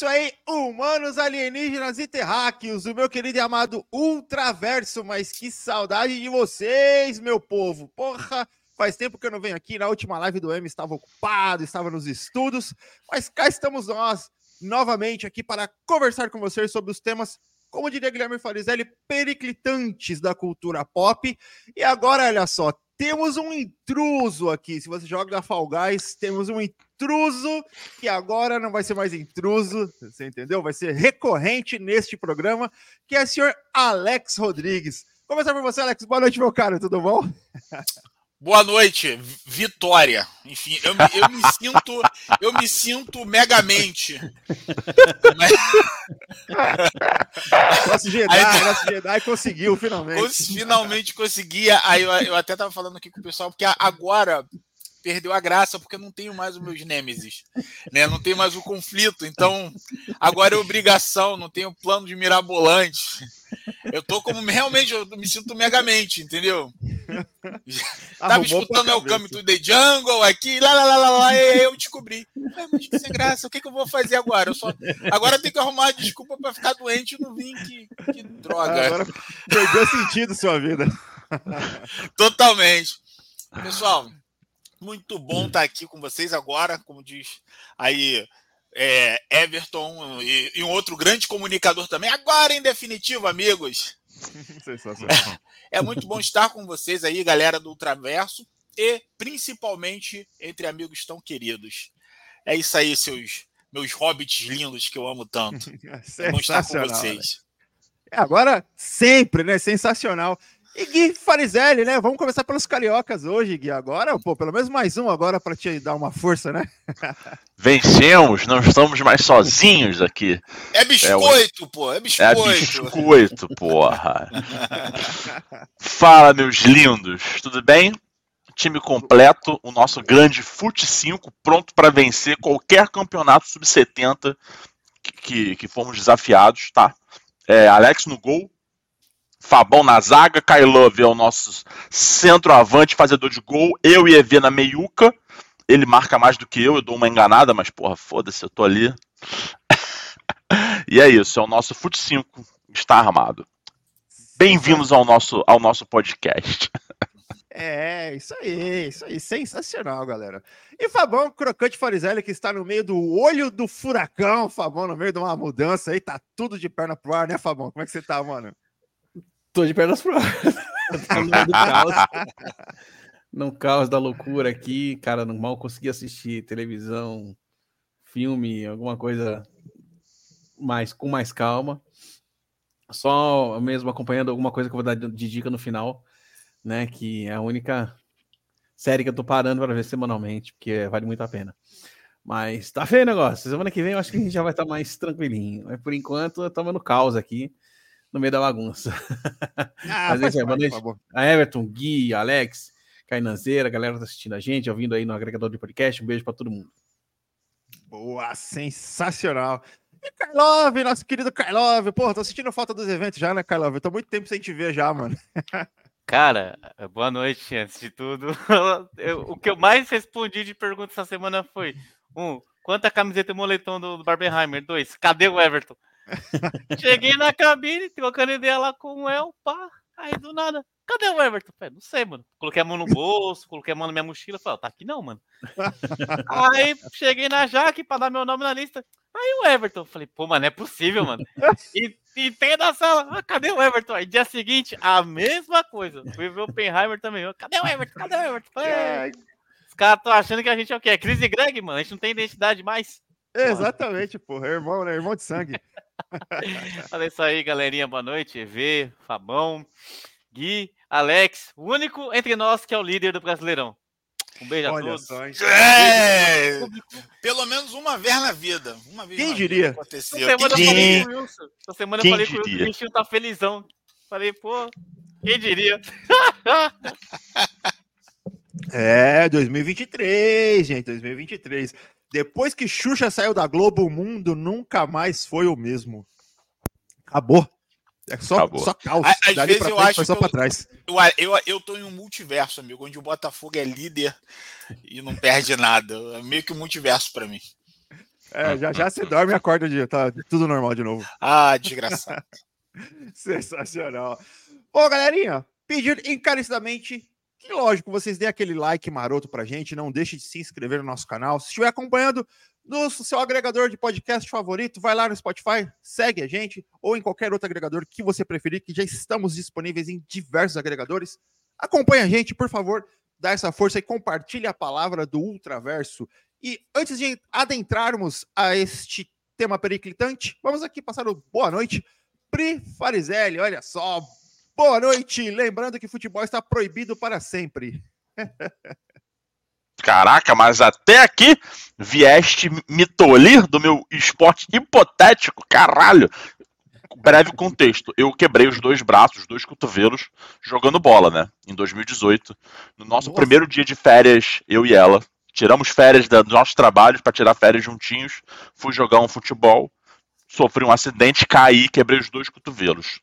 isso aí, humanos, alienígenas e terráqueos, o meu querido e amado Ultraverso, mas que saudade de vocês, meu povo. Porra, faz tempo que eu não venho aqui, na última live do M estava ocupado, estava nos estudos, mas cá estamos nós, novamente aqui para conversar com vocês sobre os temas, como diria Guilherme Farizelli, periclitantes da cultura pop. E agora, olha só, temos um intruso aqui. Se você joga Fall Guys, temos um intruso que agora não vai ser mais intruso, você entendeu? Vai ser recorrente neste programa, que é o senhor Alex Rodrigues. Começar por você, Alex. Boa noite, meu caro, tudo bom? Boa noite, Vitória. Enfim, eu me, eu me sinto, eu me sinto megamente. Mas... nosso Jedi, aí, nosso Jedi conseguiu finalmente. Finalmente conseguia. Aí eu, eu até tava falando aqui com o pessoal porque agora perdeu a graça porque eu não tenho mais os meus nêmesis, né? Não tenho mais o conflito. Então, agora é obrigação, não tenho plano de mirabolante. Eu tô como realmente, eu me sinto megamente, entendeu? Tava escutando o Come to the Jungle aqui, lá, lá, lá, lá, lá e eu descobri. Ah, mas que sem graça, o que, que eu vou fazer agora? Eu só... Agora eu tenho que arrumar desculpa para ficar doente e não vim, que, que droga. Agora perdeu sentido sua vida. Totalmente. Pessoal, muito bom estar aqui com vocês agora, como diz aí é, Everton e, e, um outro grande comunicador também. Agora, em definitivo, amigos. Sensacional. É muito bom estar com vocês aí, galera do Ultraverso, e principalmente entre amigos tão queridos. É isso aí, seus meus hobbits lindos que eu amo tanto. É bom estar com vocês. Né? É, agora, sempre, né? Sensacional. E Gui Farizelli, né? Vamos começar pelos cariocas hoje, Gui. Agora, pô, pelo menos mais um agora para te dar uma força, né? Vencemos, não estamos mais sozinhos aqui. É biscoito, é, pô, é biscoito. É biscoito, porra. Fala, meus lindos, tudo bem? Time completo, o nosso grande Fute 5, pronto para vencer qualquer campeonato sub-70 que, que, que fomos desafiados, tá? É, Alex no gol, Fabão na zaga, Kai Love é o nosso centroavante, fazedor de gol, eu e EV na meiuca. Ele marca mais do que eu, eu dou uma enganada, mas porra, foda-se, eu tô ali. e é isso, é o nosso Fute 5 está armado. Bem-vindos ao nosso, ao nosso podcast. É, isso aí, isso aí, sensacional, galera. E Fabão Crocante Farizelli, que está no meio do olho do furacão, Fabão, no meio de uma mudança aí, tá tudo de perna pro ar, né, Fabão? Como é que você tá, mano? Tô de pernas pro caos. no caos da loucura aqui, cara, não mal consegui assistir televisão, filme, alguma coisa mais com mais calma. Só mesmo acompanhando alguma coisa que eu vou dar de dica no final, né? Que é a única série que eu tô parando para ver semanalmente, porque vale muito a pena. Mas tá feio o negócio. Semana que vem eu acho que a gente já vai estar tá mais tranquilinho. Mas por enquanto estamos no caos aqui no meio da bagunça. Ah, Mas é boa noite. A Everton, Gui, Alex, Cainanzeira, a galera tá assistindo a gente, ouvindo aí no agregador de podcast. Um beijo para todo mundo. Boa, sensacional. E Karlov, nosso querido Karlov. Pô, tô sentindo falta dos eventos já, né, Karlov? Tô muito tempo sem te ver já, mano. Cara, boa noite, antes de tudo. Eu, o que eu mais respondi de pergunta essa semana foi: um, quanta camiseta e moletom do, do Barbenheimer? Dois, cadê o Everton? Cheguei na cabine, trocando ideia lá com o El, pá. Aí do nada, cadê o Everton? Falei, não sei, mano. Coloquei a mão no bolso, coloquei a mão na minha mochila. Falei, tá aqui não, mano. Aí cheguei na Jaque pra dar meu nome na lista. Aí o Everton. Falei, pô, mano, é possível, mano. E, e tem da sala, ah, cadê o Everton? Aí dia seguinte, a mesma coisa. Fui ver o Penheimer também. Cadê o Everton? Cadê o Everton? Falei, é. Os caras estão achando que a gente é o quê? É Cris e Greg, mano. A gente não tem identidade mais. Exatamente, porra. É irmão, né? Irmão de sangue. Olha isso aí, galerinha. Boa noite. EV, Fabão, Gui, Alex, o único entre nós que é o líder do Brasileirão. Um beijo Olha a todos. Só, é! Pelo menos uma vez na vida. Uma vez Quem diria? Essa semana quem eu falei com o Wilson. Essa semana quem eu falei diria? com o Wilson, o tá felizão. Falei, pô, quem diria? é, 2023, gente, 2023. Depois que Xuxa saiu da Globo, o mundo nunca mais foi o mesmo. Acabou. É só, Acabou. só caos. Às Dali vezes eu frente, acho só para trás. Eu, eu, eu tô em um multiverso, amigo, onde o Botafogo é líder e não perde nada. É meio que um multiverso para mim. É, já já você dorme e acorda de tá tudo normal de novo. Ah, desgraçado. Sensacional. Bom, galerinha, pedir encarecidamente que, lógico, vocês dêem aquele like maroto pra gente, não deixe de se inscrever no nosso canal. Se estiver acompanhando no seu agregador de podcast favorito, vai lá no Spotify, segue a gente, ou em qualquer outro agregador que você preferir, que já estamos disponíveis em diversos agregadores. Acompanhe a gente, por favor, dá essa força e compartilhe a palavra do Ultraverso. E antes de adentrarmos a este tema periclitante, vamos aqui passar o boa noite. Pri Farizelli, olha só. Boa noite. Lembrando que futebol está proibido para sempre. Caraca, mas até aqui vieste me tolir do meu esporte hipotético, caralho. Breve contexto, eu quebrei os dois braços, os dois cotovelos, jogando bola, né? Em 2018. No nosso Nossa. primeiro dia de férias, eu e ela, tiramos férias dos nossos trabalhos para tirar férias juntinhos, fui jogar um futebol, sofri um acidente, caí, quebrei os dois cotovelos.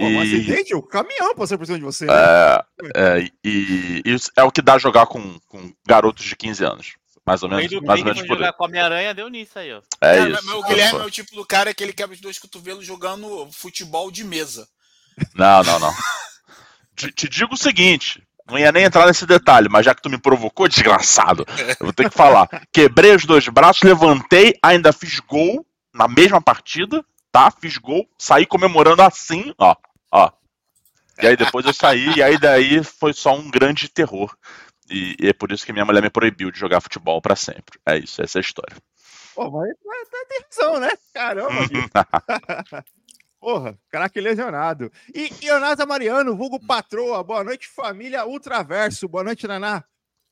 Pô, um acidente? O caminhão passou por cima de você. Né? É, é, e isso é o que dá jogar com, com garotos de 15 anos. Mais ou menos, mais ou menos por jogar com Homem-Aranha deu nisso aí, ó. É, é isso. o Guilherme é o tipo do cara que ele quebra os dois cotovelos jogando futebol de mesa. Não, não, não. te, te digo o seguinte, não ia nem entrar nesse detalhe, mas já que tu me provocou, desgraçado, eu vou ter que falar. Quebrei os dois braços, levantei, ainda fiz gol na mesma partida, tá? Fiz gol, saí comemorando assim, ó, ó. E aí depois eu saí, e aí daí foi só um grande terror. E, e é por isso que minha mulher me proibiu de jogar futebol para sempre. É isso, essa é a história. Pô, mas tá atenção, né? Caramba. Porra, craque lesionado. E Ionasa Mariano, vulgo patroa, boa noite, família Ultraverso. Boa noite, Naná.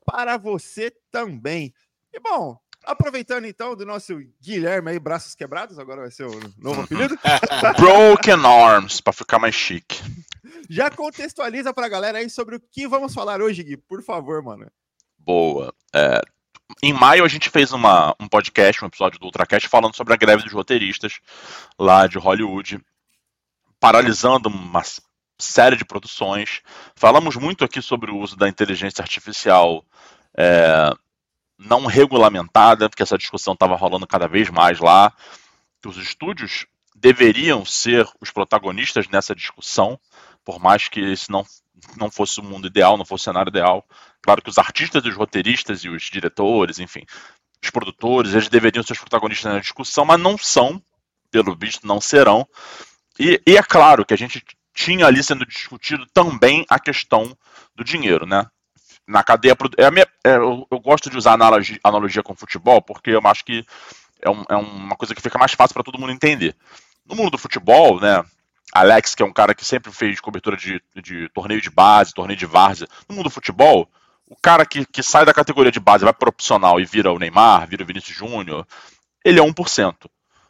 Para você também. E bom, Aproveitando então do nosso Guilherme aí, braços quebrados, agora vai ser o novo apelido. Broken Arms, para ficar mais chique. Já contextualiza pra galera aí sobre o que vamos falar hoje, Gui, por favor, mano. Boa. É, em maio a gente fez uma, um podcast, um episódio do Ultracast falando sobre a greve dos roteiristas lá de Hollywood, paralisando uma série de produções. Falamos muito aqui sobre o uso da inteligência artificial é, não regulamentada, porque essa discussão estava rolando cada vez mais lá, que os estúdios deveriam ser os protagonistas nessa discussão, por mais que esse não, não fosse o mundo ideal, não fosse o cenário ideal. Claro que os artistas, os roteiristas e os diretores, enfim, os produtores, eles deveriam ser os protagonistas na discussão, mas não são, pelo visto, não serão. E, e é claro que a gente tinha ali sendo discutido também a questão do dinheiro, né? Na cadeia. É minha, é, eu, eu, gosto de usar analogia, analogia com futebol, porque eu acho que é, um, é uma coisa que fica mais fácil para todo mundo entender. No mundo do futebol, né? Alex, que é um cara que sempre fez cobertura de, de torneio de base, torneio de várzea. No mundo do futebol, o cara que, que sai da categoria de base, vai profissional e vira o Neymar, vira o Vinícius Júnior, ele é 1%.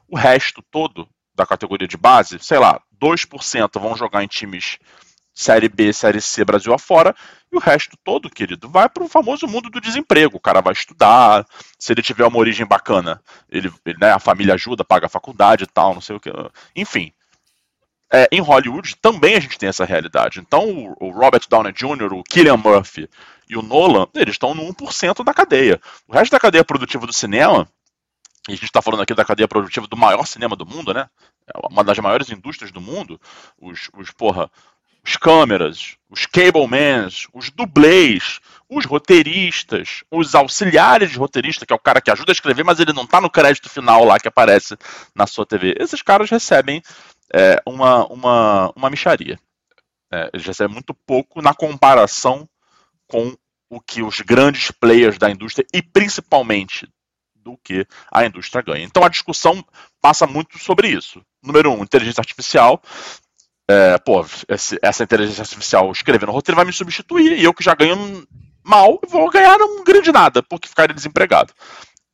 O resto todo da categoria de base, sei lá, 2% vão jogar em times Série B, Série C, Brasil afora, e o resto todo, querido, vai para o famoso mundo do desemprego. O cara vai estudar, se ele tiver uma origem bacana, ele, ele né, a família ajuda, paga a faculdade e tal, não sei o que. Enfim. É, em Hollywood também a gente tem essa realidade. Então, o, Robert Downey Jr., o Killian Murphy e o Nolan, eles estão no 1% da cadeia. O resto da cadeia produtiva do cinema, e a gente está falando aqui da cadeia produtiva do maior cinema do mundo, né? É uma das maiores indústrias do mundo. Os, os porra, os câmeras, os cablemans, os dublês, os roteiristas, os auxiliares de roteirista, que é o cara que ajuda a escrever, mas ele não está no crédito final lá que aparece na sua TV. Esses caras recebem é, uma, uma, uma micharia. É, eles recebem muito pouco na comparação com o que os grandes players da indústria e principalmente do que a indústria ganha. Então a discussão passa muito sobre isso. Número um, inteligência artificial é, pô, esse, essa inteligência artificial escrevendo roteiro vai me substituir e eu que já ganho mal vou ganhar um grande nada porque ficaria desempregado.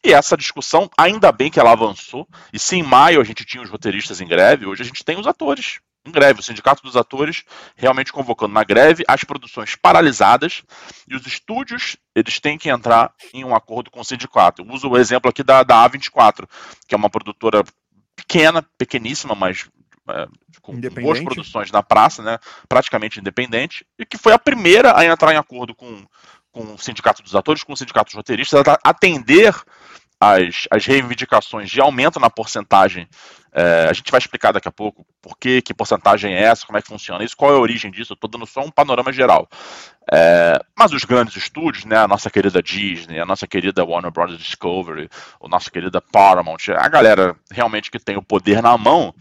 E essa discussão, ainda bem que ela avançou, e se em maio a gente tinha os roteiristas em greve, hoje a gente tem os atores em greve, o sindicato dos atores realmente convocando na greve, as produções paralisadas e os estúdios, eles têm que entrar em um acordo com o sindicato. Eu uso o exemplo aqui da, da A24, que é uma produtora pequena, pequeníssima, mas é, com boas produções na praça, né, praticamente independente, e que foi a primeira a entrar em acordo com, com o Sindicato dos Atores, com o Sindicato dos Roteiristas, a atender as, as reivindicações de aumento na porcentagem. É, a gente vai explicar daqui a pouco por que, que porcentagem é essa, como é que funciona isso, qual é a origem disso. Eu estou dando só um panorama geral. É, mas os grandes estúdios, né, a nossa querida Disney, a nossa querida Warner Bros. Discovery, o nossa querida Paramount, a galera realmente que tem o poder na mão,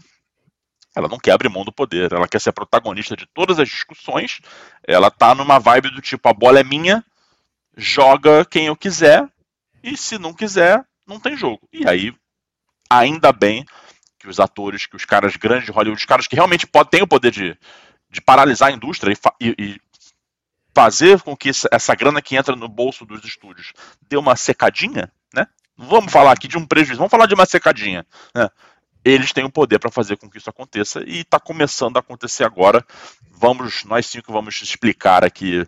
ela não quer abrir mão do poder, ela quer ser protagonista de todas as discussões, ela tá numa vibe do tipo, a bola é minha, joga quem eu quiser, e se não quiser, não tem jogo. E aí, ainda bem que os atores, que os caras grandes de Hollywood, os caras que realmente podem, têm o poder de, de paralisar a indústria e, e, e fazer com que essa grana que entra no bolso dos estúdios dê uma secadinha, né? Vamos falar aqui de um prejuízo, vamos falar de uma secadinha, né? Eles têm o poder para fazer com que isso aconteça e está começando a acontecer agora. Vamos, nós cinco vamos explicar aqui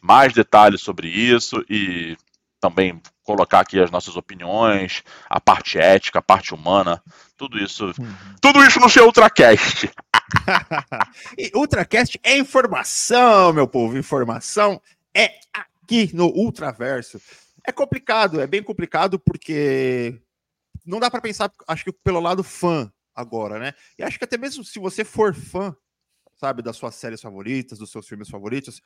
mais detalhes sobre isso e também colocar aqui as nossas opiniões, a parte ética, a parte humana, tudo isso. Uhum. Tudo isso no seu Ultracast. e Ultracast é informação, meu povo. Informação é aqui no Ultraverso. É complicado, é bem complicado porque não dá para pensar, acho que pelo lado fã agora, né? E acho que até mesmo se você for fã, sabe, das suas séries favoritas, dos seus filmes favoritos,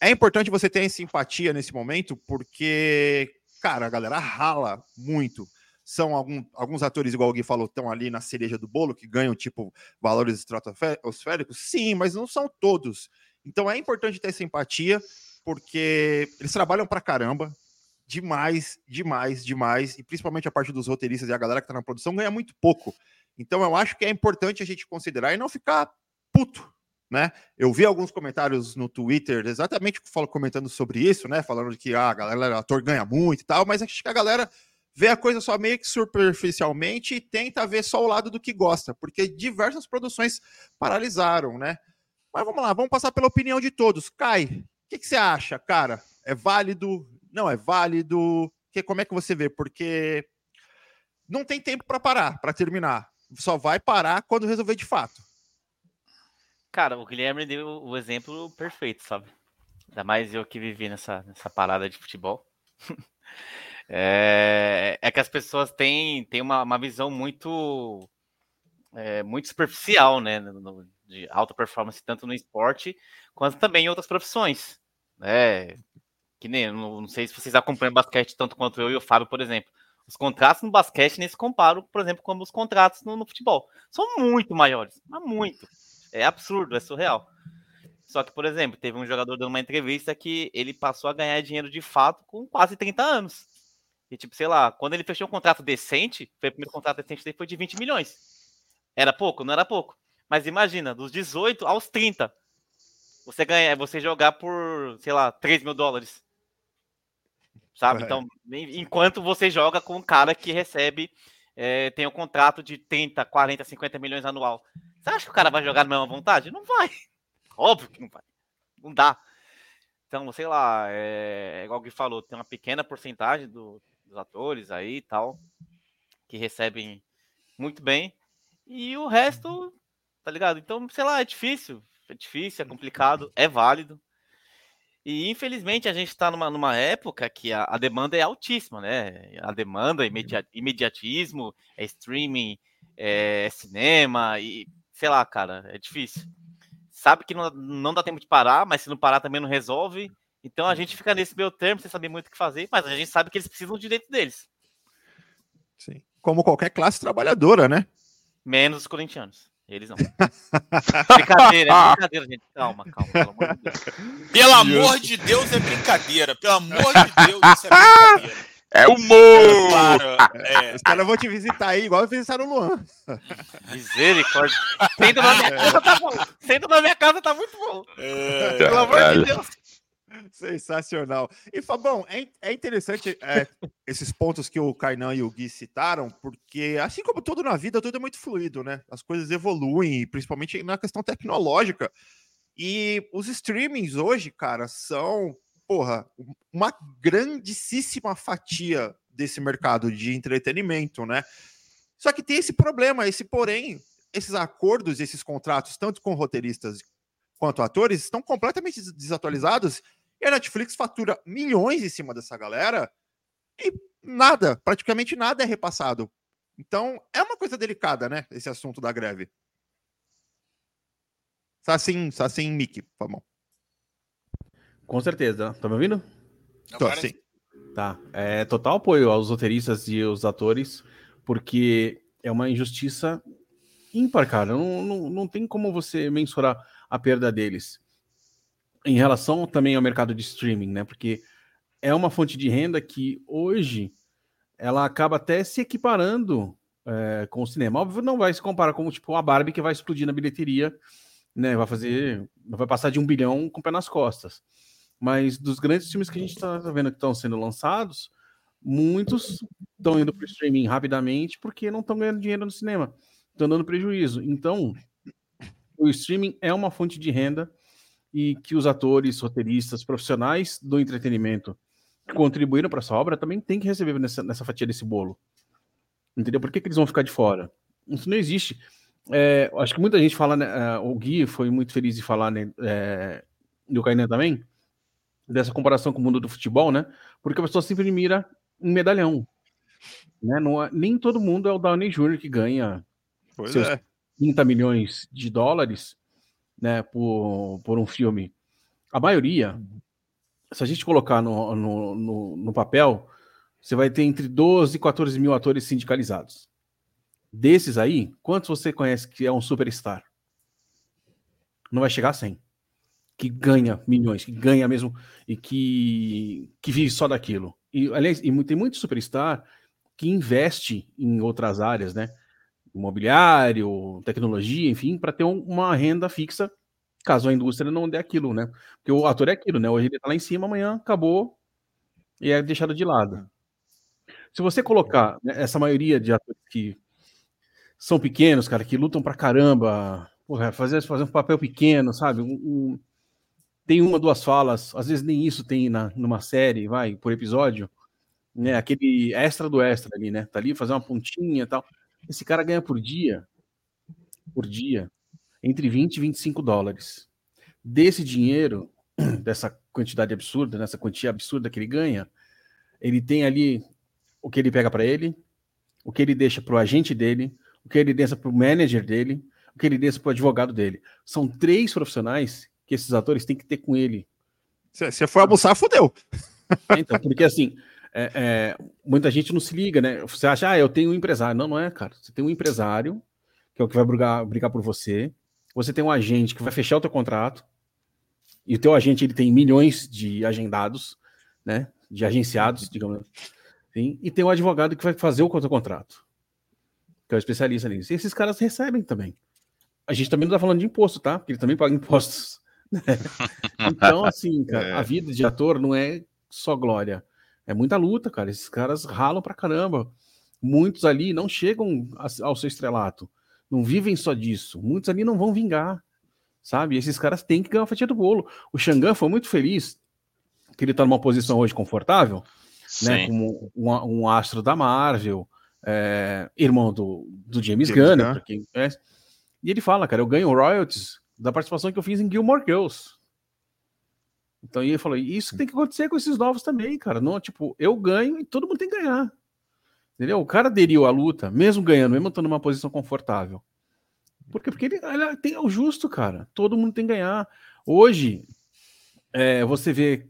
é importante você ter simpatia nesse momento, porque, cara, a galera rala muito. São algum, alguns atores, igual o falou, estão ali na cereja do bolo, que ganham, tipo, valores estratosféricos. Sim, mas não são todos. Então é importante ter simpatia, porque eles trabalham pra caramba. Demais, demais, demais. E principalmente a parte dos roteiristas e a galera que tá na produção ganha muito pouco. Então eu acho que é importante a gente considerar e não ficar puto né? Eu vi alguns comentários no Twitter exatamente comentando sobre isso, né? Falando que ah, a galera, ator ganha muito e tal, mas acho que a galera vê a coisa só meio que superficialmente e tenta ver só o lado do que gosta, porque diversas produções paralisaram, né? Mas vamos lá, vamos passar pela opinião de todos. Kai, o que, que, você acha, cara? É válido? Não é válido? Que, como é que você vê? Porque não tem tempo para parar, para terminar. Só vai parar quando resolver de fato. Cara, o Guilherme deu o exemplo perfeito, sabe? Ainda mais eu que vivi nessa, nessa parada de futebol. é, é, que as pessoas têm, têm uma, uma visão muito, é, muito superficial, né? No, de alta performance, tanto no esporte quanto também em outras profissões. Né? Que nem, não, não sei se vocês acompanham basquete tanto quanto eu e o Fábio, por exemplo. Os contratos no basquete nem se comparam, por exemplo, com os contratos no, no futebol. São muito maiores, mas muito. É absurdo, é surreal. Só que, por exemplo, teve um jogador dando uma entrevista que ele passou a ganhar dinheiro de fato com quase 30 anos. E, tipo, sei lá, quando ele fechou um contrato decente, foi o primeiro contrato decente dele foi de 20 milhões. Era pouco? Não era pouco. Mas imagina, dos 18 aos 30, você ganha, você jogar por, sei lá, 3 mil dólares. Sabe? É. Então, enquanto você joga com um cara que recebe, é, tem um contrato de 30, 40, 50 milhões anual. Você acha que o cara vai jogar na mesma vontade? Não vai. Óbvio que não vai. Não dá. Então, sei lá, é, é igual que falou, tem uma pequena porcentagem do, dos atores aí e tal, que recebem muito bem. E o resto, tá ligado? Então, sei lá, é difícil. É difícil, é complicado, é válido. E infelizmente a gente está numa, numa época que a, a, demanda é altíssima, né? A demanda, imediat, imediatismo, é streaming, é cinema, e sei lá, cara, é difícil. Sabe que não, não dá tempo de parar, mas se não parar também não resolve. Então a gente fica nesse meio termo, sem saber muito o que fazer, mas a gente sabe que eles precisam do direito deles. Sim. Como qualquer classe trabalhadora, né? Menos os corintianos. Eles não. brincadeira, é brincadeira, gente. Calma, calma. Pelo amor de Deus. Pelo amor de Deus, é brincadeira. Pelo amor de Deus, isso é brincadeira. É humor! Claro, é. Os caras vão te visitar aí, igual visitaram o Luan. Misericórdia. Senta na minha casa, tá bom. Senta na minha casa, tá muito bom. É, Pelo amor de Deus. Sensacional. E Fabão, é, é interessante é, esses pontos que o Kainan e o Gui citaram, porque assim como tudo na vida, tudo é muito fluido, né? As coisas evoluem, principalmente na questão tecnológica. E os streamings hoje, cara, são porra, uma grandíssima fatia desse mercado de entretenimento, né? Só que tem esse problema, esse porém, esses acordos, esses contratos, tanto com roteiristas quanto atores, estão completamente desatualizados e a Netflix fatura milhões em cima dessa galera e nada, praticamente nada é repassado. Então, é uma coisa delicada, né? Esse assunto da greve. Sassim, Sassim Mickey, por favor. Com certeza. Tá me ouvindo? Tô assim. Tá. É total apoio aos roteiristas e aos atores, porque é uma injustiça ímpar, cara. Não, não, não tem como você mensurar a perda deles. Em relação também ao mercado de streaming, né? Porque é uma fonte de renda que hoje ela acaba até se equiparando é, com o cinema. Óbvio, não vai se comparar com tipo a Barbie que vai explodir na bilheteria, né? Vai fazer, vai passar de um bilhão com o pé nas costas. Mas dos grandes filmes que a gente está vendo que estão sendo lançados, muitos estão indo para o streaming rapidamente porque não estão ganhando dinheiro no cinema, estão dando prejuízo. Então, o streaming é uma fonte de renda e que os atores, roteiristas, profissionais do entretenimento que contribuíram para essa obra também tem que receber nessa, nessa fatia desse bolo. Entendeu? Por que, que eles vão ficar de fora? Isso não existe. É, acho que muita gente fala, né, é, o Gui foi muito feliz de falar, né, é, e o Kainan também, dessa comparação com o mundo do futebol, né? Porque a pessoa sempre mira um medalhão. Né? Não é, nem todo mundo é o Downey Jr. que ganha pois seus é. 30 milhões de dólares né, por, por um filme. A maioria, se a gente colocar no, no, no, no papel, você vai ter entre 12 e 14 mil atores sindicalizados. Desses aí, quantos você conhece que é um superstar? Não vai chegar a 100 que ganha milhões, que ganha mesmo e que, que vive só daquilo. E, aliás, e tem muito superstar que investe em outras áreas, né? Imobiliário, tecnologia, enfim, para ter um, uma renda fixa caso a indústria não dê aquilo, né? Porque o ator é aquilo, né? Hoje ele tá lá em cima, amanhã acabou e é deixado de lado. Se você colocar né, essa maioria de atores que são pequenos, cara, que lutam pra caramba, porra, fazer, fazer um papel pequeno, sabe? Um, um, tem uma, duas falas, às vezes nem isso tem na, numa série, vai, por episódio, né? Aquele extra do extra ali, né? Tá ali fazer uma pontinha e tal. Esse cara ganha por dia, por dia, entre 20 e 25 dólares. Desse dinheiro, dessa quantidade absurda, nessa quantia absurda que ele ganha, ele tem ali o que ele pega para ele, o que ele deixa para o agente dele, o que ele deixa para o manager dele, o que ele deixa para o advogado dele. São três profissionais que esses atores têm que ter com ele. Se você for almoçar, fodeu. É, então, porque assim, é, é, muita gente não se liga, né? Você acha, ah, eu tenho um empresário. Não, não é, cara. Você tem um empresário, que é o que vai brigar, brigar por você. Você tem um agente que vai fechar o teu contrato. E o teu agente ele tem milhões de agendados, né? De agenciados, digamos assim. E tem um advogado que vai fazer o teu contrato. Que é o especialista nisso. E esses caras recebem também. A gente também não está falando de imposto, tá? Porque ele também paga impostos então, assim, cara, é. a vida de ator não é só glória. É muita luta, cara. Esses caras ralam pra caramba. Muitos ali não chegam ao seu estrelato. Não vivem só disso. Muitos ali não vão vingar. Sabe? esses caras têm que ganhar uma fatia do bolo. O Xangan foi muito feliz que ele tá numa posição hoje confortável, né? Sim. né? Como um, um, astro da Marvel, é, irmão do, do James, James Gunn, Gunn. quem conhece. E ele fala, cara, eu ganho royalties da participação que eu fiz em Gilmore Girls. Então ele falou: isso tem que acontecer com esses novos também, cara. Não, tipo, eu ganho e todo mundo tem que ganhar. Entendeu? O cara aderiu à luta, mesmo ganhando, mesmo estando numa posição confortável. Por quê? Porque ele, ele tem o justo, cara. Todo mundo tem que ganhar. Hoje, é, você vê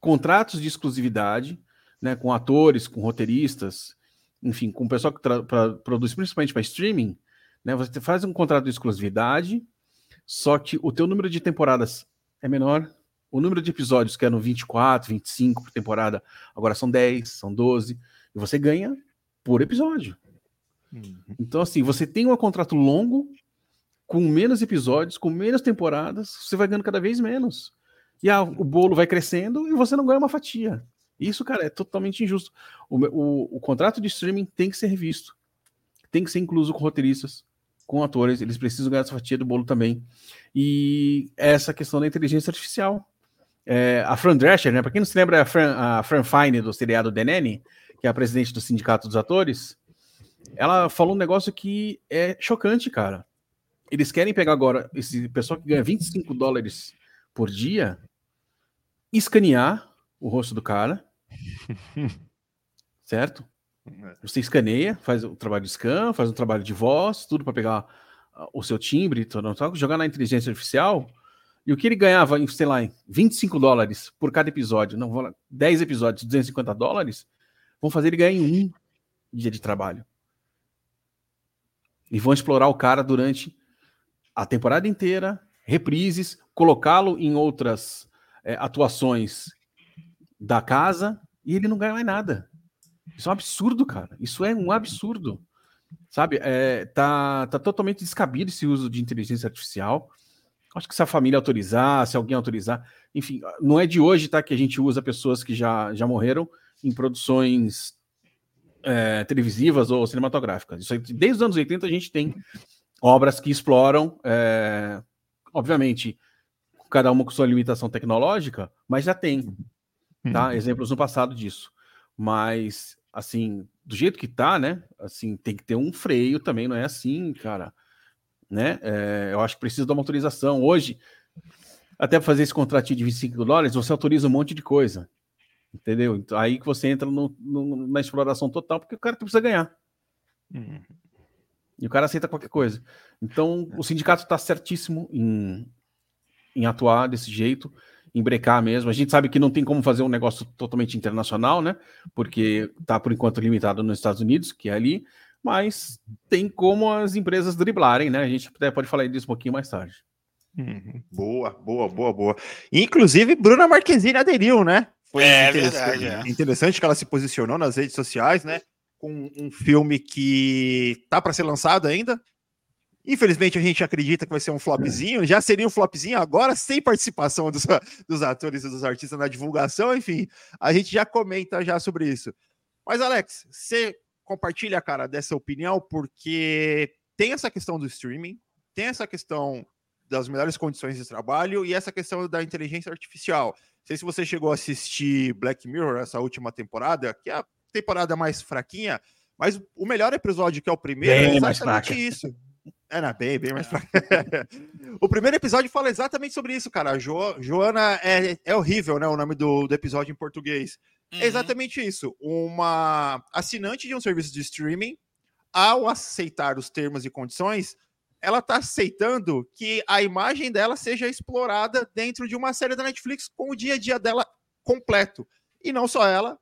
contratos de exclusividade, né, com atores, com roteiristas, enfim, com o pessoal que produz principalmente para streaming, né, você faz um contrato de exclusividade, só que o teu número de temporadas é menor. O número de episódios, que eram 24, 25 por temporada, agora são 10, são 12. E você ganha por episódio. Uhum. Então, assim, você tem um contrato longo, com menos episódios, com menos temporadas, você vai ganhando cada vez menos. E a, o bolo vai crescendo e você não ganha uma fatia. Isso, cara, é totalmente injusto. O, o, o contrato de streaming tem que ser revisto. Tem que ser incluso com roteiristas, com atores, eles precisam ganhar essa fatia do bolo também. E essa questão da inteligência artificial. É, a Fran Drescher, né? Para quem não se lembra, a Fran, a Fran Fine do seriado The Nanny, que é a presidente do Sindicato dos Atores, ela falou um negócio que é chocante, cara. Eles querem pegar agora esse pessoal que ganha 25 dólares por dia, escanear o rosto do cara, certo? Você escaneia, faz o trabalho de scan, faz um trabalho de voz, tudo para pegar o seu timbre, jogar na inteligência artificial. E o que ele ganhava, sei lá, em 25 dólares por cada episódio, não, 10 episódios, 250 dólares, vão fazer ele ganhar em um dia de trabalho. E vão explorar o cara durante a temporada inteira, reprises, colocá-lo em outras é, atuações da casa e ele não ganha mais nada. Isso é um absurdo, cara. Isso é um absurdo. Sabe? É, tá, tá totalmente descabido esse uso de inteligência artificial. Acho que se a família autorizar, se alguém autorizar, enfim, não é de hoje, tá? Que a gente usa pessoas que já, já morreram em produções é, televisivas ou cinematográficas. Isso aí, desde os anos 80 a gente tem obras que exploram, é, obviamente, cada uma com sua limitação tecnológica, mas já tem, tá? Uhum. Exemplos no passado disso. Mas, assim, do jeito que tá, né? Assim, tem que ter um freio também, não é assim, cara. Né? É, eu acho que precisa de uma autorização. Hoje, até para fazer esse contratinho de 25 dólares, você autoriza um monte de coisa. Entendeu? Então, aí que você entra no, no, na exploração total, porque o cara precisa ganhar. Uhum. E o cara aceita qualquer coisa. Então, o sindicato está certíssimo em, em atuar desse jeito, em brecar mesmo. A gente sabe que não tem como fazer um negócio totalmente internacional, né? Porque está, por enquanto, limitado nos Estados Unidos, que é ali, mas tem como as empresas driblarem, né? A gente até pode falar disso um pouquinho mais tarde. Uhum. Boa, boa, boa, boa. Inclusive, Bruna Marquezine aderiu, né? Foi é, interessante, verdade, é. interessante que ela se posicionou nas redes sociais, né? Com um filme que tá para ser lançado ainda, Infelizmente, a gente acredita que vai ser um flopzinho. Já seria um flopzinho agora, sem participação dos, dos atores e dos artistas na divulgação. Enfim, a gente já comenta já sobre isso. Mas, Alex, você compartilha, cara, dessa opinião, porque tem essa questão do streaming, tem essa questão das melhores condições de trabalho e essa questão da inteligência artificial. Não sei se você chegou a assistir Black Mirror, essa última temporada, que é a temporada mais fraquinha, mas o melhor episódio, que é o primeiro, Bem é exatamente isso. Era bem, bem mais fraco. o primeiro episódio fala exatamente sobre isso, cara. Jo, Joana é, é horrível, né? O nome do, do episódio em português. É uhum. É exatamente isso. Uma assinante de um serviço de streaming, ao aceitar os termos e condições, ela está aceitando que a imagem dela seja explorada dentro de uma série da Netflix com o dia a dia dela completo. E não só ela,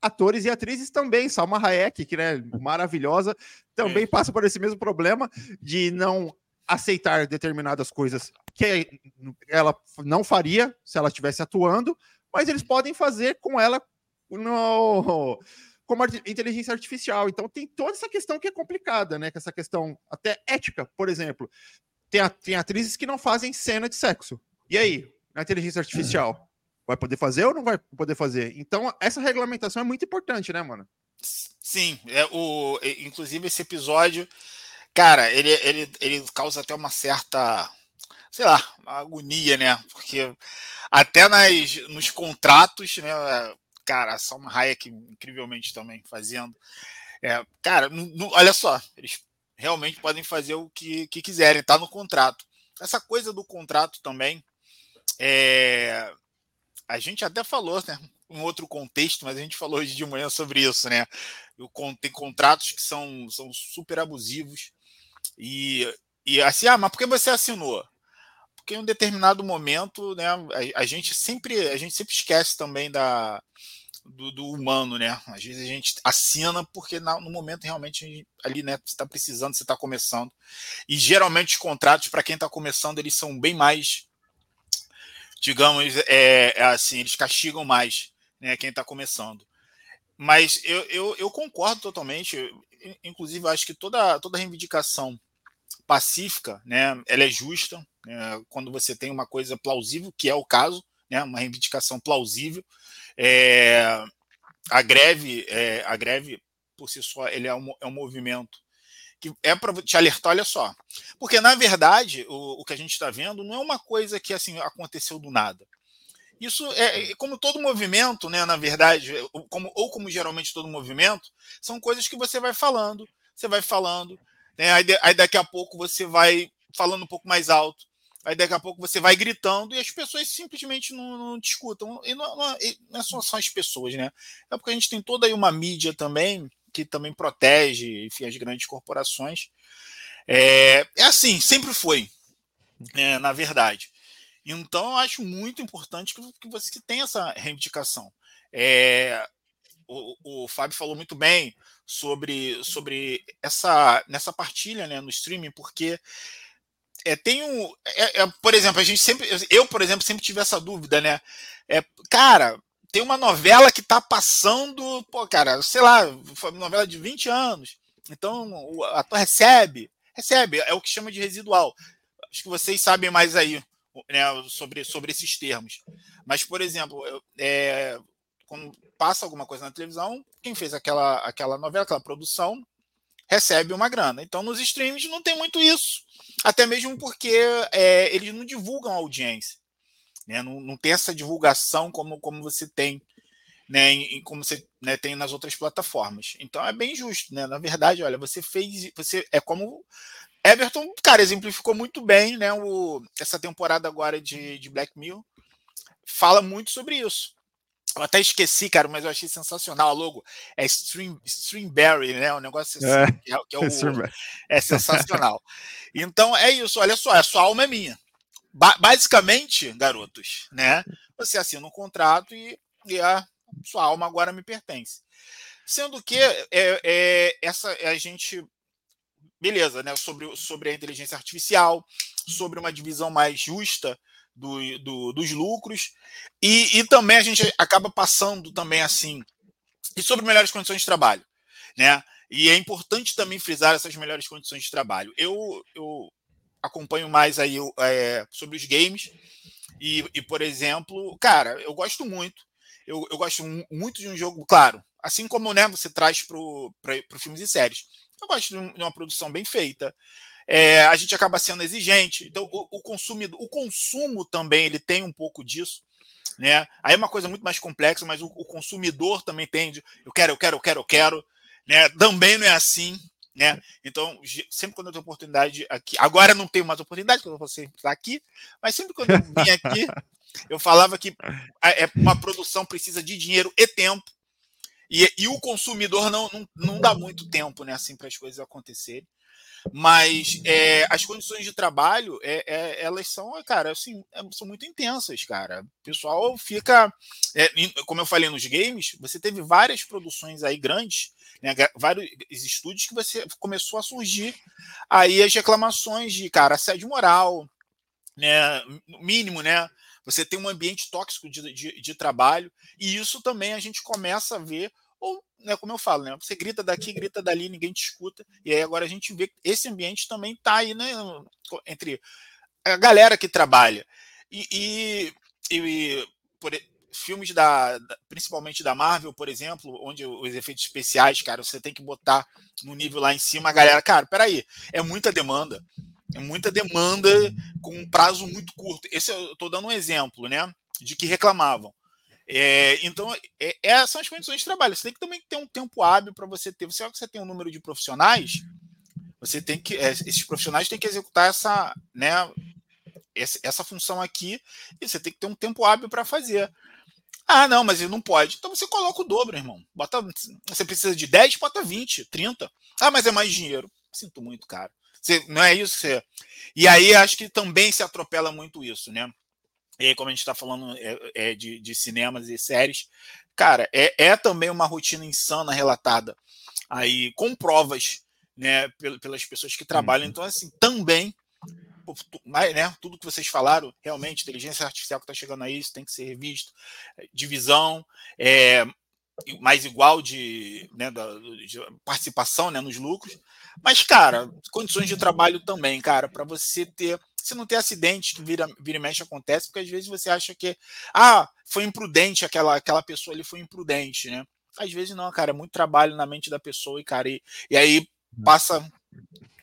atores e atrizes também. Salma Hayek, que é maravilhosa, também passa por esse mesmo problema de não aceitar determinadas coisas que ela não faria se ela estivesse atuando, mas eles podem fazer com ela no, como inteligência artificial. Então tem toda essa questão que é complicada, né? Que essa questão até ética, por exemplo. Tem, tem atrizes que não fazem cena de sexo. E aí, na inteligência artificial? Vai poder fazer ou não vai poder fazer? Então, essa regulamentação é muito importante, né, mano? Sim, é o, inclusive esse episódio, cara, ele, ele, ele causa até uma certa, sei lá, agonia, né? Porque até nas, nos contratos, né? Cara, Salma Hayek incrivelmente também fazendo. É, cara, olha só, eles realmente podem fazer o que, que quiserem, tá no contrato. Essa coisa do contrato também, é, a gente até falou, né? Em outro contexto, mas a gente falou hoje de manhã sobre isso, né? Tem contratos que são, são super abusivos. E, e assim, ah, mas por que você assinou? Porque em um determinado momento, né, a, a gente sempre a gente sempre esquece também da, do, do, humano, né? Às vezes a gente assina porque no momento realmente gente, ali, né, você está precisando, você está começando. E geralmente os contratos, para quem está começando, eles são bem mais digamos, é, é, assim, eles castigam mais né, quem está começando. Mas eu, eu, eu, concordo totalmente. Inclusive, acho que toda, toda reivindicação pacífica, né, ela é justa. Né, quando você tem uma coisa plausível, que é o caso, né, uma reivindicação plausível. É, a greve, é, a greve por si só, ele é um, é um movimento que é para te alertar, olha só. Porque, na verdade, o, o que a gente está vendo não é uma coisa que assim aconteceu do nada. Isso é, é como todo movimento, né, na verdade, como, ou como geralmente todo movimento, são coisas que você vai falando, você vai falando, né, aí, aí daqui a pouco você vai falando um pouco mais alto, Aí daqui a pouco você vai gritando e as pessoas simplesmente não, não discutam. E não, não, não é só, só as pessoas, né? É porque a gente tem toda aí uma mídia também que também protege, enfim, as grandes corporações. É, é assim, sempre foi, é, na verdade. Então, eu acho muito importante que, que você tenha essa reivindicação. É, o, o Fábio falou muito bem sobre, sobre essa nessa partilha né, no streaming, porque é, tem um. É, é, por exemplo, a gente sempre. Eu, por exemplo, sempre tive essa dúvida, né? É, cara, tem uma novela que tá passando, pô, cara, sei lá, foi uma novela de 20 anos. Então, o ator recebe, recebe, é o que chama de residual. Acho que vocês sabem mais aí né, sobre, sobre esses termos. Mas, por exemplo, é, quando passa alguma coisa na televisão, quem fez aquela, aquela novela, aquela produção, recebe uma grana. Então, nos streams não tem muito isso. Até mesmo porque é, eles não divulgam a audiência. Né? Não, não tem essa divulgação como, como você tem, né? Em, como você né, tem nas outras plataformas. Então é bem justo, né? Na verdade, olha, você fez. Você é como. Everton, cara, exemplificou muito bem, né? O, essa temporada agora de, de Black Mirror fala muito sobre isso. Eu até esqueci, cara, mas eu achei sensacional. A logo é Stream, Streamberry, né? Um negócio assim, é, que é, que é, o, é sensacional. Então é isso, olha só, a sua alma é minha. Ba basicamente, garotos, né? Você assina um contrato e, e, a sua alma agora me pertence. Sendo que é, é, essa a gente. Beleza, né? Sobre, sobre a inteligência artificial, sobre uma divisão mais justa do, do, dos lucros. E, e também a gente acaba passando também assim. E sobre melhores condições de trabalho. Né? E é importante também frisar essas melhores condições de trabalho. Eu, eu acompanho mais aí é, sobre os games. E, e, por exemplo, cara, eu gosto muito. Eu, eu gosto muito de um jogo, claro, assim como né, você traz para filmes e séries. Eu gosto de uma produção bem feita, é, a gente acaba sendo exigente. Então, o, o, consumidor, o consumo também ele tem um pouco disso. Né? Aí é uma coisa muito mais complexa, mas o, o consumidor também tem eu quero, eu quero, eu quero, eu quero. Né? Também não é assim. Né? Então, sempre quando eu tenho oportunidade aqui, agora não tenho mais oportunidade, porque eu vou sempre estar aqui, mas sempre quando eu vim aqui, eu falava que é, uma produção precisa de dinheiro e tempo, e, e o consumidor não, não, não dá muito tempo né, assim, para as coisas acontecerem. Mas é, as condições de trabalho, é, é, elas são, cara, assim, é, são muito intensas, cara. O pessoal fica. Como eu falei nos games, você teve várias produções aí grandes, né, vários estúdios que você começou a surgir aí as reclamações de, cara, assédio moral, né, mínimo, né? Você tem um ambiente tóxico de, de, de trabalho, e isso também a gente começa a ver ou, né, como eu falo, né, você grita daqui, grita dali, ninguém te escuta. E aí agora a gente vê que esse ambiente também está aí né, entre a galera que trabalha. E, e, e por, filmes da, principalmente da Marvel, por exemplo, onde os efeitos especiais, cara, você tem que botar no nível lá em cima, a galera, cara, peraí, é muita demanda. É muita demanda com um prazo muito curto. Esse eu estou dando um exemplo, né? De que reclamavam. É, então, é, essas são as condições de trabalho. Você tem que também ter um tempo hábil para você ter. Você, você tem um número de profissionais, você tem que. É, esses profissionais têm que executar essa, né, essa, essa função aqui, e você tem que ter um tempo hábil para fazer. Ah, não, mas ele não pode. Então você coloca o dobro, irmão. Bota, você precisa de 10, bota 20, 30. Ah, mas é mais dinheiro. Sinto muito, cara. Você, não é isso que você. E aí acho que também se atropela muito isso, né? E aí, como a gente está falando é, é, de, de, cinemas e séries, cara, é, é, também uma rotina insana relatada aí com provas, né, pelas pessoas que trabalham. Uhum. Então, assim, também, né, tudo que vocês falaram, realmente, inteligência artificial que está chegando aí, isso tem que ser revisto, é, divisão, é, mais igual de, né, da, de participação né, nos lucros. Mas, cara, condições de trabalho também, cara, para você ter você não ter acidente que vira, vira e mexe acontece, porque às vezes você acha que, ah, foi imprudente aquela, aquela pessoa ali, foi imprudente, né? Às vezes não, cara, é muito trabalho na mente da pessoa e, cara, e, e aí hum. passa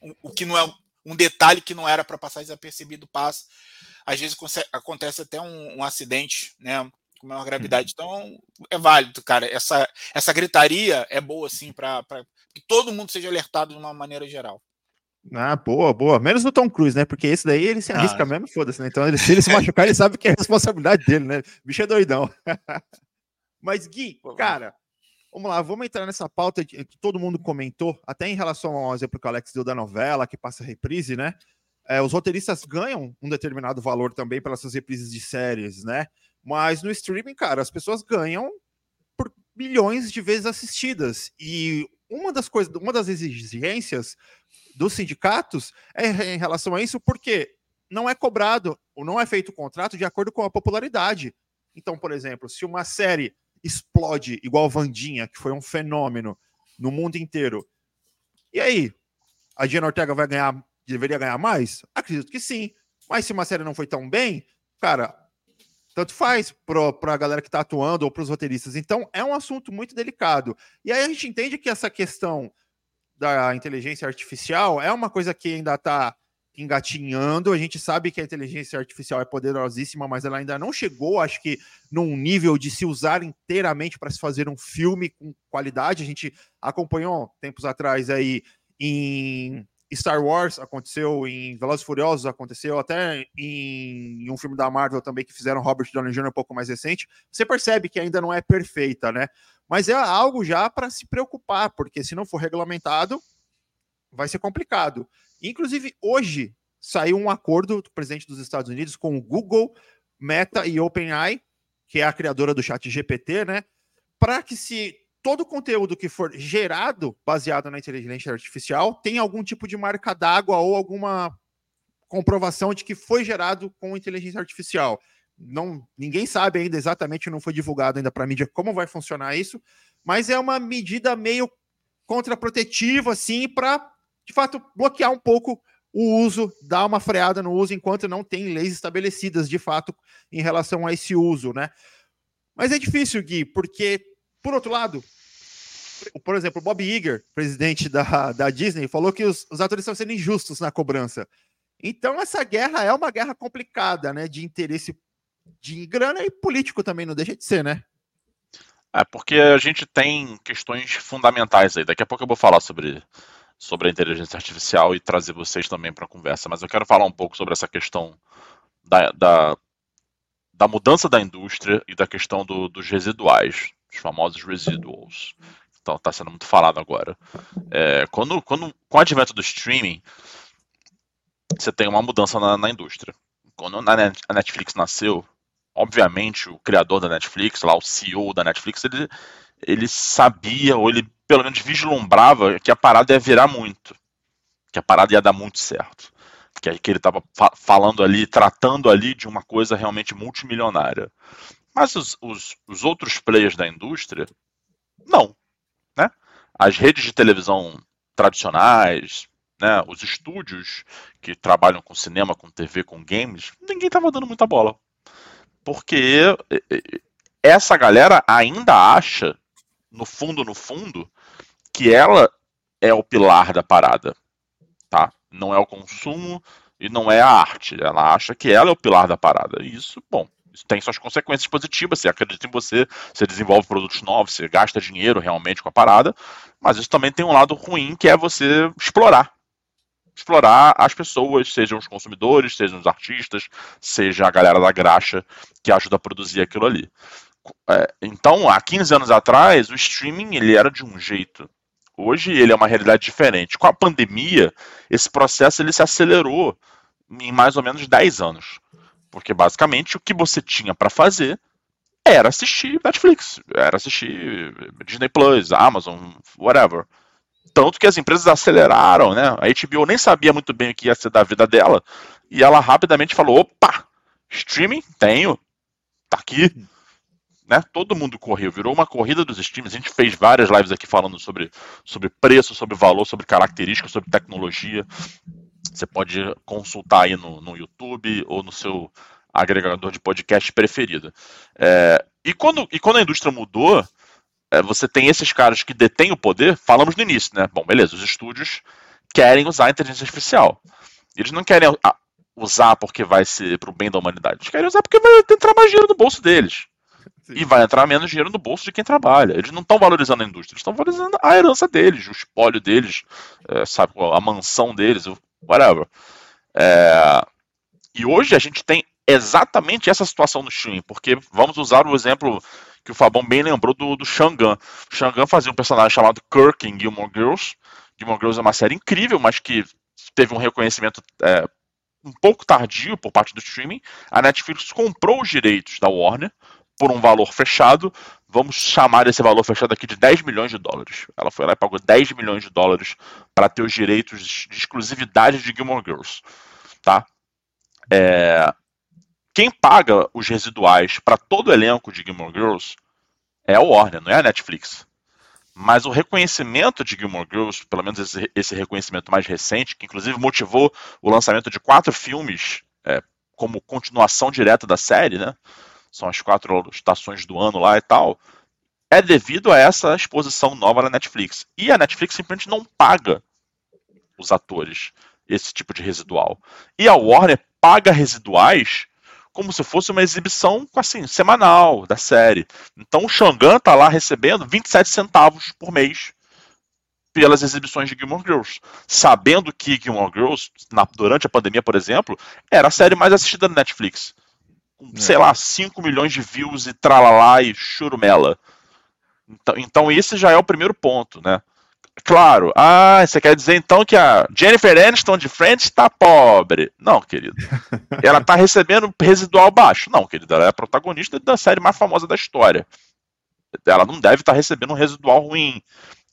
o, o que não é um detalhe que não era para passar desapercebido, passa. Às vezes acontece até um, um acidente, né? Com maior gravidade. Então, é válido, cara. Essa, essa gritaria é boa, assim, para que todo mundo seja alertado de uma maneira geral. Ah, boa, boa. Menos no Tom Cruise, né? Porque esse daí ele se arrisca Ah. mesmo, foda-se, né? Então, ele, se ele se machucar, ele sabe que é responsabilidade dele, né? O bicho é doidão. Mas, Gui, cara, vamos lá, vamos entrar nessa pauta que todo mundo comentou, até em relação ao exemplo que o Alex deu da novela, que passa reprise, né? É, os roteiristas ganham um determinado valor também pelas suas reprises de séries, né? Mas no streaming, cara, as pessoas ganham por milhões de vezes assistidas. E uma das coisas, uma das exigências dos sindicatos é em relação a isso, porque não é cobrado ou não é feito o contrato de acordo com a popularidade. Então, por exemplo, se uma série explode igual Vandinha, que foi um fenômeno no mundo inteiro, e aí? A Diana Ortega vai ganhar, deveria ganhar mais? Acredito que sim. Mas se uma série não foi tão bem, cara, tanto faz para a galera que está atuando ou para os roteiristas. Então, é um assunto muito delicado. E aí a gente entende que essa questão da inteligência artificial é uma coisa que ainda está engatinhando. A gente sabe que a inteligência artificial é poderosíssima, mas ela ainda não chegou, acho que, num nível de se usar inteiramente para se fazer um filme com qualidade. A gente acompanhou tempos atrás aí em Star Wars, aconteceu em Velozes e Furiosos, aconteceu até em um filme da Marvel também que fizeram Robert Downey Jr. um pouco mais recente. Você percebe que ainda não é perfeita, né? Mas é algo já para se preocupar, porque se não for regulamentado, vai ser complicado. Inclusive, hoje saiu um acordo do presidente dos Estados Unidos com o Google, Meta e OpenAI, que é a criadora do chat GPT, né? Para que se todo conteúdo que for gerado baseado na inteligência artificial tenha algum tipo de marca d'água ou alguma comprovação de que foi gerado com inteligência artificial. Não, ninguém sabe ainda exatamente, não foi divulgado ainda para a mídia como vai funcionar isso, mas é uma medida meio contraprotetiva, assim, para de fato bloquear um pouco o uso, dar uma freada no uso, enquanto não tem leis estabelecidas de fato em relação a esse uso, né? Mas é difícil, Gui, porque, por outro lado, por exemplo, Bob Iger, presidente da, da Disney, falou que os, os atores estão sendo injustos na cobrança. Então, essa guerra é uma guerra complicada, né? De interesse de grana e político também, não deixa de ser, né? É, porque a gente tem questões fundamentais aí. Daqui a pouco eu vou falar sobre, sobre a inteligência artificial e trazer vocês também para a conversa. Mas eu quero falar um pouco sobre essa questão da, da, da mudança da indústria e da questão do, dos residuais, os famosos residuals. Então, está sendo muito falado agora. É, quando, quando, com o advento do streaming, você tem uma mudança na, na indústria. Quando a Netflix nasceu, obviamente, o criador da Netflix, lá o CEO da Netflix, ele, ele sabia, ou ele pelo menos vislumbrava que a parada ia virar muito. Que a parada ia dar muito certo. Que, que ele estava fa falando ali, tratando ali de uma coisa realmente multimilionária. Mas os, os, os outros players da indústria, não. Né? As redes de televisão tradicionais, né, os estúdios que trabalham com cinema, com TV, com games, ninguém estava dando muita bola porque essa galera ainda acha, no fundo, no fundo, que ela é o pilar da parada, tá? Não é o consumo e não é a arte. Ela acha que ela é o pilar da parada. E isso, bom, isso tem suas consequências positivas. Você acredita em você, você desenvolve produtos novos, você gasta dinheiro realmente com a parada, mas isso também tem um lado ruim que é você explorar explorar as pessoas, sejam os consumidores, sejam os artistas, seja a galera da graxa que ajuda a produzir aquilo ali. É, então, há 15 anos atrás, o streaming ele era de um jeito. Hoje ele é uma realidade diferente. Com a pandemia, esse processo ele se acelerou em mais ou menos 10 anos. Porque basicamente o que você tinha para fazer era assistir Netflix, era assistir Disney Plus, Amazon, whatever. Tanto que as empresas aceleraram, né? A HBO nem sabia muito bem o que ia ser da vida dela. E ela rapidamente falou: opa, streaming? Tenho. Tá aqui. Né? Todo mundo correu, virou uma corrida dos streams. A gente fez várias lives aqui falando sobre, sobre preço, sobre valor, sobre características, sobre tecnologia. Você pode consultar aí no, no YouTube ou no seu agregador de podcast preferido. É, e, quando, e quando a indústria mudou, é, você tem esses caras que detêm o poder, falamos no início, né? Bom, beleza, os estúdios querem usar a inteligência artificial. Eles não querem usar porque vai ser pro bem da humanidade. Eles querem usar porque vai entrar mais dinheiro no bolso deles. E vai entrar menos dinheiro no bolso de quem trabalha. Eles não estão valorizando a indústria, eles estão valorizando a herança deles, o espólio deles, é, sabe, a mansão deles, whatever. É, e hoje a gente tem exatamente essa situação no streaming, porque vamos usar o exemplo que o Fabão bem lembrou do, do Shangan. O Shangan fazia um personagem chamado Kirk em Gilmore Girls. Gilmore Girls é uma série incrível, mas que teve um reconhecimento é, um pouco tardio por parte do streaming. A Netflix comprou os direitos da Warner por um valor fechado. Vamos chamar esse valor fechado aqui de 10 milhões de dólares. Ela foi lá e pagou 10 milhões de dólares para ter os direitos de exclusividade de Gilmore Girls. Tá? É... Quem paga os residuais para todo o elenco de Gilmore Girls é a Warner, não é a Netflix. Mas o reconhecimento de Gilmore Girls, pelo menos esse, esse reconhecimento mais recente, que inclusive motivou o lançamento de quatro filmes é, como continuação direta da série, né? São as quatro estações do ano lá e tal. É devido a essa exposição nova na Netflix. E a Netflix simplesmente não paga os atores esse tipo de residual. E a Warner paga residuais como se fosse uma exibição assim, semanal da série. Então o Xangan tá lá recebendo 27 centavos por mês pelas exibições de Gilmore Girls, sabendo que Gilmore Girls, na, durante a pandemia, por exemplo, era a série mais assistida na Netflix. Com, é. sei lá, 5 milhões de views e tralalá e churumela. Então, então esse já é o primeiro ponto, né? Claro. Ah, você quer dizer então que a Jennifer Aniston de Friends está pobre? Não, querido. Ela está recebendo residual baixo? Não, querido. Ela é a protagonista da série mais famosa da história. Ela não deve estar tá recebendo um residual ruim.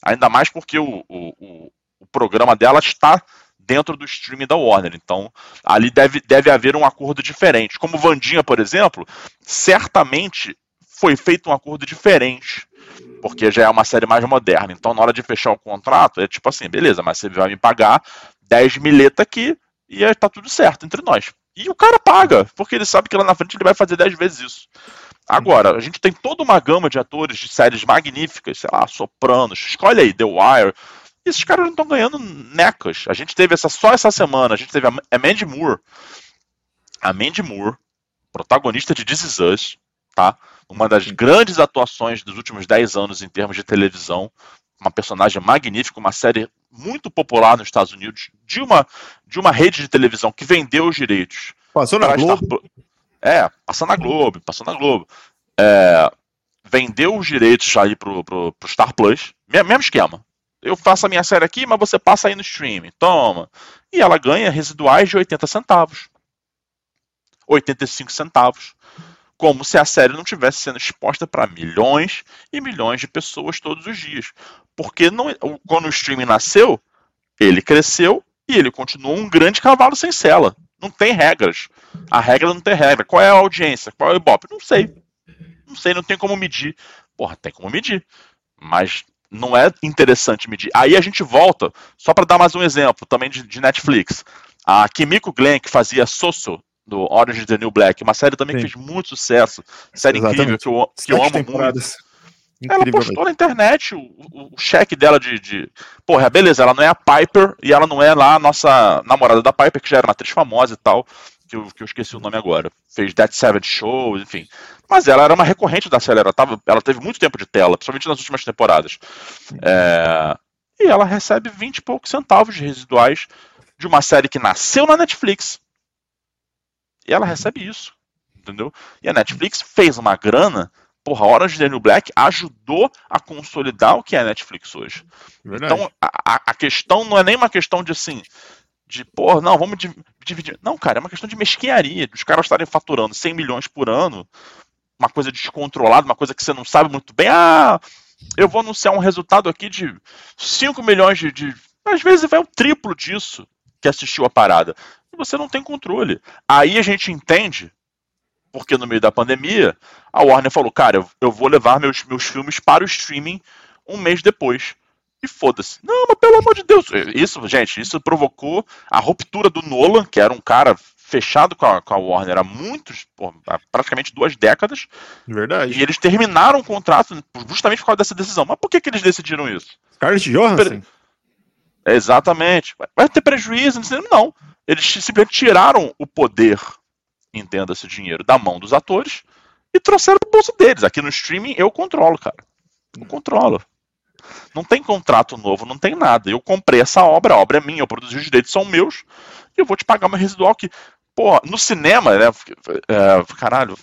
Ainda mais porque o, o, o programa dela está dentro do streaming da Warner. Então, ali deve, deve haver um acordo diferente. Como Vandinha, por exemplo, certamente foi feito um acordo diferente porque já é uma série mais moderna. Então, na hora de fechar o contrato, é tipo assim, beleza, mas você vai me pagar 10 mileta aqui e tá tudo certo entre nós. E o cara paga, porque ele sabe que lá na frente ele vai fazer 10 vezes isso. Agora, a gente tem toda uma gama de atores de séries magníficas, sei lá, Sopranos, escolhe aí, The Wire. E esses caras não estão ganhando necas. A gente teve essa só essa semana, a gente teve a Mandy Moore. A Mandy Moore, protagonista de This Is Us, tá? uma das grandes atuações dos últimos 10 anos em termos de televisão, uma personagem magnífica, uma série muito popular nos Estados Unidos, de uma, de uma rede de televisão que vendeu os direitos. Passou na Globo? É, passou na Globo, passou na Globo. É, vendeu os direitos aí pro, pro, pro Star Plus, mesmo esquema. Eu faço a minha série aqui, mas você passa aí no streaming, toma. E ela ganha residuais de 80 centavos. 85 centavos como se a série não tivesse sendo exposta para milhões e milhões de pessoas todos os dias. Porque não, quando o streaming nasceu, ele cresceu e ele continuou um grande cavalo sem sela. Não tem regras. A regra não tem regra. Qual é a audiência? Qual é o Ibope? Não sei. Não sei, não tem como medir. Porra, tem como medir. Mas não é interessante medir. Aí a gente volta, só para dar mais um exemplo, também de, de Netflix. A Kimiko Glenn, que fazia Soso do Orange is the New Black, uma série também Sim. que fez muito sucesso, série Exatamente. incrível que eu, que eu amo muito. Ela postou na internet o, o, o cheque dela de, de. Porra, beleza, ela não é a Piper e ela não é lá a nossa namorada da Piper, que já era uma atriz famosa e tal, que eu, que eu esqueci o nome agora. Fez Dead Seven Show, enfim. Mas ela era uma recorrente da série, ela, tava, ela teve muito tempo de tela, principalmente nas últimas temporadas. É, e ela recebe 20 e poucos centavos de residuais de uma série que nasceu na Netflix, e ela recebe isso, entendeu? E a Netflix fez uma grana, porra, a Orange Daniel Black ajudou a consolidar o que é a Netflix hoje. Verdade. Então, a, a questão não é nem uma questão de assim, de, porra, não, vamos dividir. Não, cara, é uma questão de mesquinharia, dos caras estarem faturando 100 milhões por ano, uma coisa descontrolada, uma coisa que você não sabe muito bem. Ah, eu vou anunciar um resultado aqui de 5 milhões de, de. Às vezes vai o triplo disso que assistiu a parada você não tem controle. Aí a gente entende, porque no meio da pandemia, a Warner falou, cara, eu vou levar meus, meus filmes para o streaming um mês depois. E foda-se. Não, mas pelo amor de Deus. Isso, gente, isso provocou a ruptura do Nolan, que era um cara fechado com a, com a Warner há muitos, há praticamente duas décadas. Verdade. E eles terminaram o contrato justamente por causa dessa decisão. Mas por que, que eles decidiram isso? Scarlett Johansson? Exatamente. Vai ter prejuízo? Não. Eles simplesmente tiraram o poder, entenda-se, dinheiro, da mão dos atores e trouxeram pro bolso deles. Aqui no streaming eu controlo, cara. Eu controlo. Não tem contrato novo, não tem nada. Eu comprei essa obra, a obra é minha, eu produzi os direitos são meus, e eu vou te pagar uma residual que, pô, no cinema, né? É, caralho,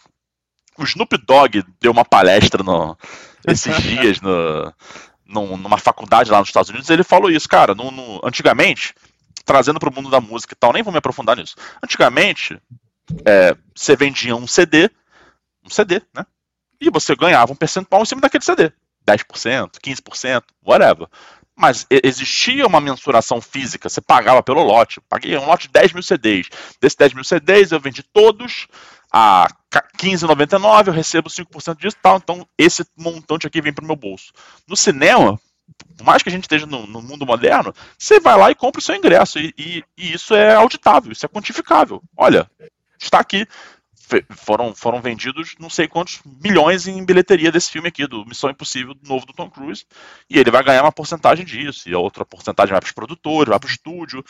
o Snoop Dogg deu uma palestra no, esses dias no, numa faculdade lá nos Estados Unidos. Ele falou isso, cara. No, no, antigamente, trazendo para o mundo da música e tal, nem vou me aprofundar nisso. Antigamente, é, você vendia um CD, um CD, né? E você ganhava um percentual em cima daquele CD. 10%, 15%, whatever. Mas existia uma mensuração física, você pagava pelo lote. Paguei um lote de 10 mil CDs. Desses 10 mil CDs eu vendi todos a 15,99, eu recebo 5% disso tal. Então esse montante aqui vem para o meu bolso. No cinema, por mais que a gente esteja no, no, mundo moderno, você vai lá e compra o seu ingresso. E, e, e isso é auditável, isso é quantificável. Olha, está aqui foram, foram vendidos não sei quantos milhões em bilheteria desse filme aqui, do Missão Impossível novo do Tom Cruise, e ele vai ganhar uma porcentagem disso, e a outra porcentagem vai para os produtores, vai para o estúdio,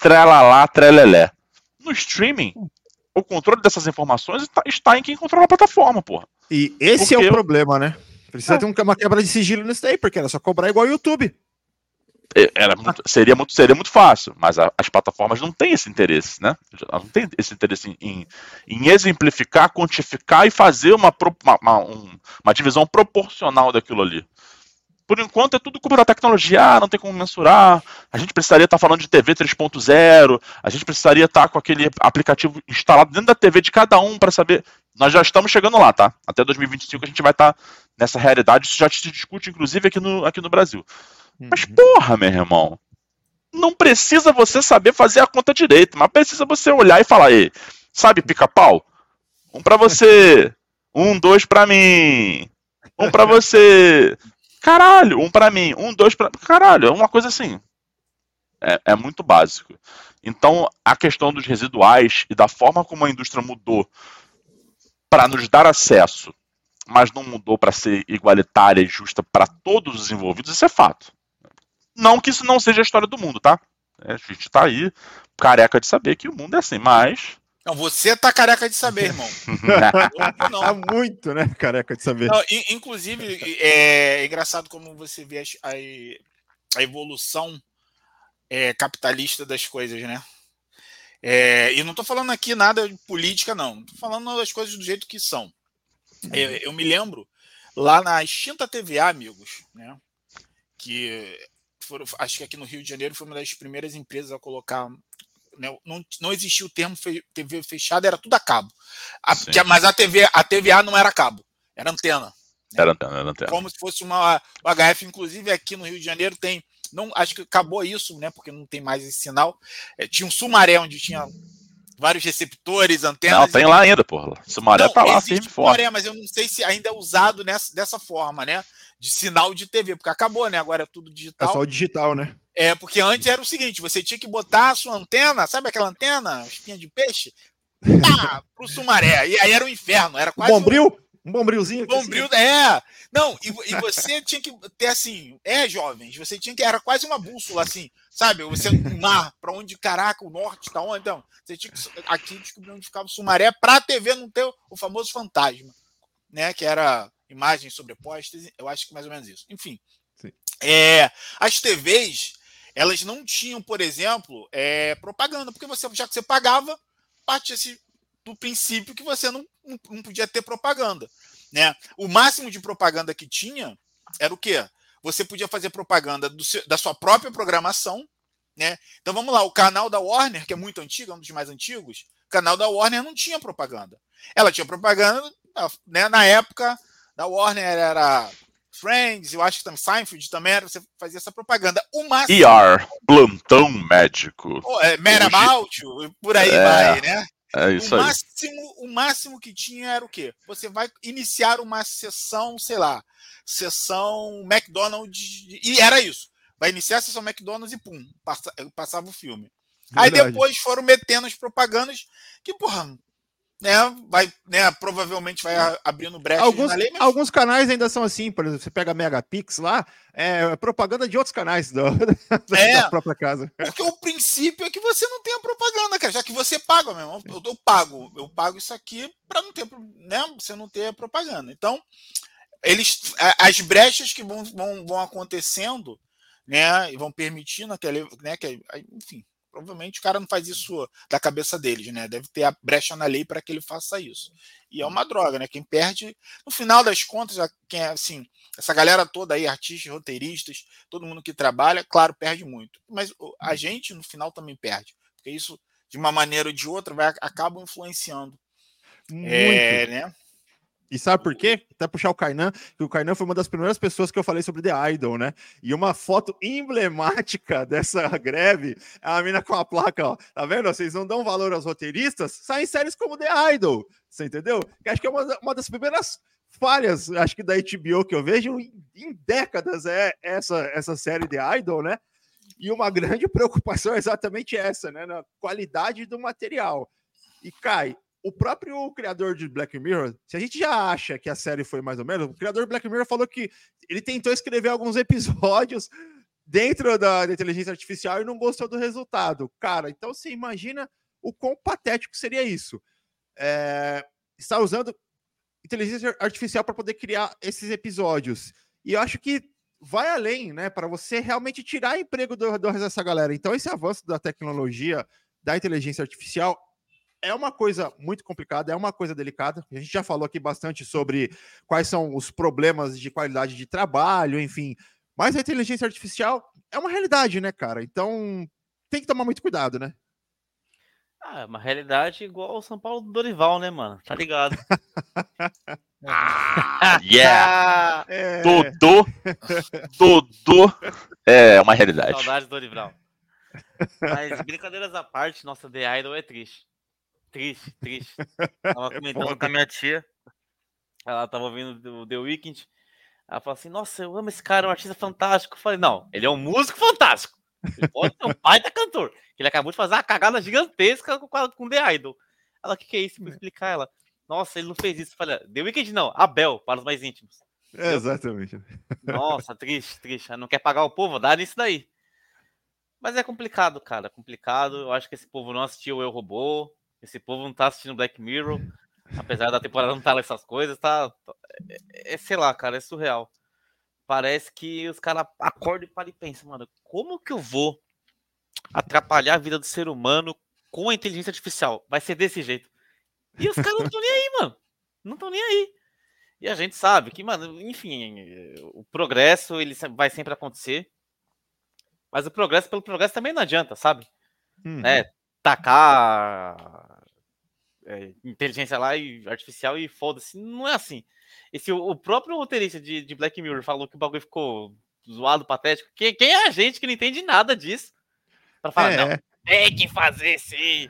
trelalá, trelelé. No streaming, o controle dessas informações está, está em quem controla a plataforma, porra. E esse porque é o problema, né? Precisa é. ter uma quebra de sigilo nisso daí, porque era só cobrar igual o YouTube. É, era muito, seria, muito, seria muito fácil, mas a, as plataformas não têm esse interesse, né? Não tem esse interesse em, em, exemplificar, quantificar e fazer uma, uma, uma, uma, divisão proporcional daquilo ali. Por enquanto é tudo culpa da tecnologia, ah, não tem como mensurar, a gente precisaria estar falando de TV 3.0, a gente precisaria estar com aquele aplicativo instalado dentro da TV de cada um para saber. Nós já estamos chegando lá, tá? Até 2025 a gente vai estar nessa realidade, isso já se discute inclusive aqui no, aqui no Brasil. Mas uhum. porra, meu irmão, não precisa você saber fazer a conta direito, mas precisa você olhar e falar, ei, sabe pica-pau? Um para você, um, dois para mim, um para você, caralho, um para mim, um, dois para caralho, é uma coisa assim. É, é muito básico. Então, a questão dos residuais e da forma como a indústria mudou para nos dar acesso, mas não mudou para ser igualitária e justa para todos os envolvidos, isso é fato. Não que isso não seja a história do mundo, tá? É, a gente tá aí careca de saber que o mundo é assim, mas. Não, você tá careca de saber, irmão. não. Tá muito, né? Careca de saber. Não, inclusive, é, é, engraçado como você vê a, a evolução é, capitalista das coisas, né? É, e não tô falando aqui nada de política, não. Tô falando das coisas do jeito que são. Eu, eu me lembro lá na extinta TVA, amigos, né? Que foram, acho que aqui no Rio de Janeiro foi uma das primeiras empresas a colocar. Né, não, não existia o termo fe, TV fechada, era tudo a cabo. A, que, mas a TV, a TVA não era cabo, era antena. Né? Era antena, era antena. Como se fosse uma HF, inclusive aqui no Rio de Janeiro tem. Não, acho que acabou isso, né? Porque não tem mais esse sinal. É, tinha um Sumaré onde tinha vários receptores, antenas. Não, tem lá ainda, porra. Sumaré não, tá lá, firme Sumaré, mas eu não sei se ainda é usado nessa, dessa forma, né? de sinal de TV, porque acabou, né? Agora é tudo digital. É só digital, né? É, porque antes era o seguinte: você tinha que botar a sua antena, sabe aquela antena, espinha de peixe? Tá, pro Sumaré. E aí era o um inferno, era quase. Bombril? Um, um bombrilzinho? Um bombril, assim. é. Não, e, e, você tinha que ter assim, é, jovens, você tinha que. Era quase uma bússola, assim, sabe? Você no mar, pra onde, caraca, o norte tá onde? Então, você tinha que aqui descobrir onde ficava o Sumaré pra TV não ter o famoso fantasma, né? Que era imagens sobrepostas, eu acho que mais ou menos isso. Enfim, é, as TVs elas não tinham, por exemplo, é, propaganda, porque você já que você pagava, partia do princípio que você não, não podia ter propaganda. Né? O máximo de propaganda que tinha era o quê? Você podia fazer propaganda seu, da sua própria programação. Né? Então vamos lá, o canal da Warner, que é muito antigo, é um dos mais antigos, o canal da Warner não tinha propaganda. Ela tinha propaganda né, na época da Warner era Friends, eu acho que também Seinfeld também era, você fazia essa propaganda. O máximo. ER, plantão médico. Oh, é, por aí é, vai, né? É isso o aí. Máximo, o máximo que tinha era o quê? Você vai iniciar uma sessão, sei lá, sessão McDonald's, e era isso. Vai iniciar a sessão McDonald's e pum, passa, passava o filme. Verdade. Aí depois foram metendo as propagandas que, porra, né, vai, né, provavelmente vai abrindo brecha alguns, na lei, mas... alguns canais ainda são assim, por exemplo, você pega Megapix lá, é propaganda de outros canais do, da, É. da própria casa. Porque o princípio é que você não tenha propaganda, cara, já que você paga mesmo. Eu, eu pago, eu pago isso aqui para não ter, né, você não ter propaganda. Então, eles, a- as brechas que vão, vão, vão acontecendo, né, e vão permitindo aquele, né, que, enfim, provavelmente o cara não faz isso da cabeça deles, né? Deve ter a brecha na lei para que ele faça isso. E é uma droga, né? Quem perde, no final das contas, quem é assim, essa galera toda aí, artistas, roteiristas, todo mundo que trabalha, claro, perde muito. Mas a gente, no final, também perde. Porque isso, de uma maneira ou de outra, vai, acaba influenciando. Muito. É, né? E sabe por quê? Até puxar o Kainan, que o Kainan foi uma das primeiras pessoas que eu falei sobre The Idol, né? E uma foto emblemática dessa greve é a mina com a placa, ó. Tá vendo? Vocês não dão valor aos roteiristas, saem séries como The Idol. Você entendeu? Que acho que é uma, uma das primeiras falhas, acho que da HBO que eu vejo em, em décadas é essa, essa série The Idol, né? E uma grande preocupação é exatamente essa, né? Na qualidade do material. E cai, o próprio criador de Black Mirror, se a gente já acha que a série foi mais ou menos, o criador de Black Mirror falou que ele tentou escrever alguns episódios dentro da, da inteligência artificial e não gostou do resultado. Cara, então você imagina o quão patético seria isso. É, está usando inteligência artificial para poder criar esses episódios. E eu acho que vai além, né, para você realmente tirar emprego do, do dessa galera. Então, esse avanço da tecnologia, da inteligência artificial, é uma coisa muito complicada, é uma coisa delicada. A gente já falou aqui bastante sobre quais são os problemas de qualidade de trabalho, enfim. Mas a inteligência artificial é uma realidade, né, cara? Então tem que tomar muito cuidado, né? Ah, é uma realidade igual o São Paulo do Dorival, né, mano? Tá ligado? Yeah! Ah, É, Dodô, Dodô é uma realidade. saudades do Dorival. Mas brincadeiras à parte, nossa The Idol é triste. Triste, triste. Tava comentando foda. com a minha tia. Ela tava ouvindo o The Weeknd. Ela falou assim: Nossa, eu amo esse cara, é um artista fantástico. Eu falei: Não, ele é um músico fantástico. Ele pode ser um baita cantor. que Ele acabou de fazer uma cagada gigantesca com, com The Idol. Ela, o que, que é isso? Vou explicar ela. Nossa, ele não fez isso. Eu falei: The Weeknd não, Abel, para os mais íntimos. é, exatamente. Nossa, triste, triste. Não quer pagar o povo? Dá nisso daí. Mas é complicado, cara. É complicado. Eu acho que esse povo não assistiu Eu Robô. Esse povo não tá assistindo Black Mirror. Apesar da temporada não estar essas coisas, tá. tá- É, é, sei lá, cara, é surreal. Parece que os caras acordam e param e pensam, mano, como que eu vou atrapalhar a vida do ser humano com a inteligência artificial? Vai ser desse jeito. E os caras não estão nem aí, mano. Não estão nem aí. E a gente sabe que, mano, enfim, o progresso ele vai sempre acontecer. Mas o progresso pelo progresso também não adianta, sabe? Uhum. Né? Tacar é, inteligência lá e artificial e foda-se. Não é assim. E se o, próprio roteirista de, de Black Mirror falou que o bagulho ficou zoado, patético, quem, quem é a gente que não entende nada disso? Pra falar, não, É, tem que fazer sim.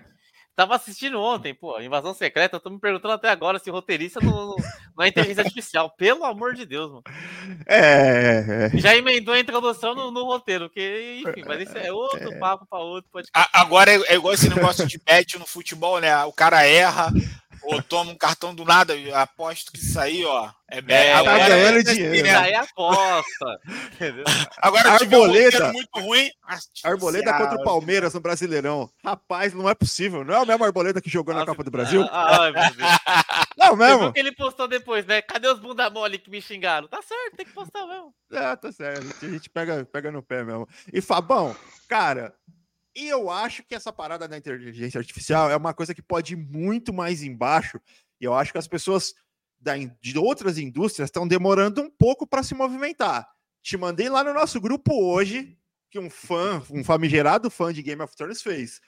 Tava assistindo ontem, pô, Invasão Secreta. Eu tô me perguntando até agora se o roteirista não, é inteligência artificial. Pelo amor de Deus, mano. é, é. Já emendou a introdução no, no roteiro, que, enfim, mas isso é outro papo pra outro podcast. A- Agora é, é igual esse negócio de bet no futebol, né? O cara erra ou toma um cartão do nada. Aposto que isso aí, ó. É, É, agora tá ganhando é- dinheiro, Isso né? aí é aposta. Entendeu? Agora um Arboleda. roteiro muito ruim. Arboleda contra o Palmeiras no Brasileirão. Rapaz, não é possível. Não é o mesmo Arboleda que jogou na Nossa, Copa do Brasil? Ah, Ai, meu Deus. Não, viu mesmo? que ele postou depois, né? Cadê os bunda mole que me xingaram? Tá certo, tem que postar mesmo. É, tá certo. A gente pega, pega no pé mesmo. E Fabão, cara, e eu acho que essa parada da inteligência artificial é uma coisa que pode ir muito mais embaixo. E eu acho que as pessoas da de outras indústrias estão demorando um pouco para se movimentar. Te mandei lá no nosso grupo hoje que um fã, um famigerado fã de Game of Thrones fez.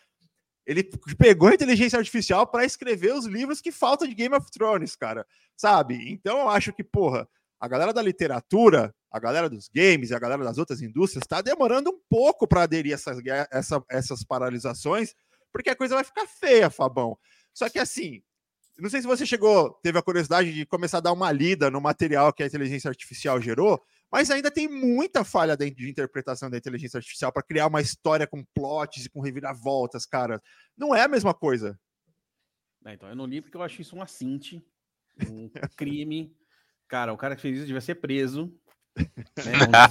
Ele pegou a inteligência artificial para escrever os livros que faltam de Game of Thrones, cara. Sabe? Então eu acho que, porra, a galera da literatura, a galera dos games e a galera das outras indústrias está demorando um pouco para aderir a essas, essa- essas paralisações, porque a coisa vai ficar feia, Fabão. Só que assim, não sei se você chegou, teve a curiosidade de começar a dar uma lida no material que a inteligência artificial gerou, mas ainda tem muita falha dentro de interpretação da inteligência artificial para criar uma história com plots e com reviravoltas, cara. Não é a mesma coisa. É, então, eu não li porque eu acho isso um assinte, um crime. Cara, o cara que fez isso devia ser preso. Né?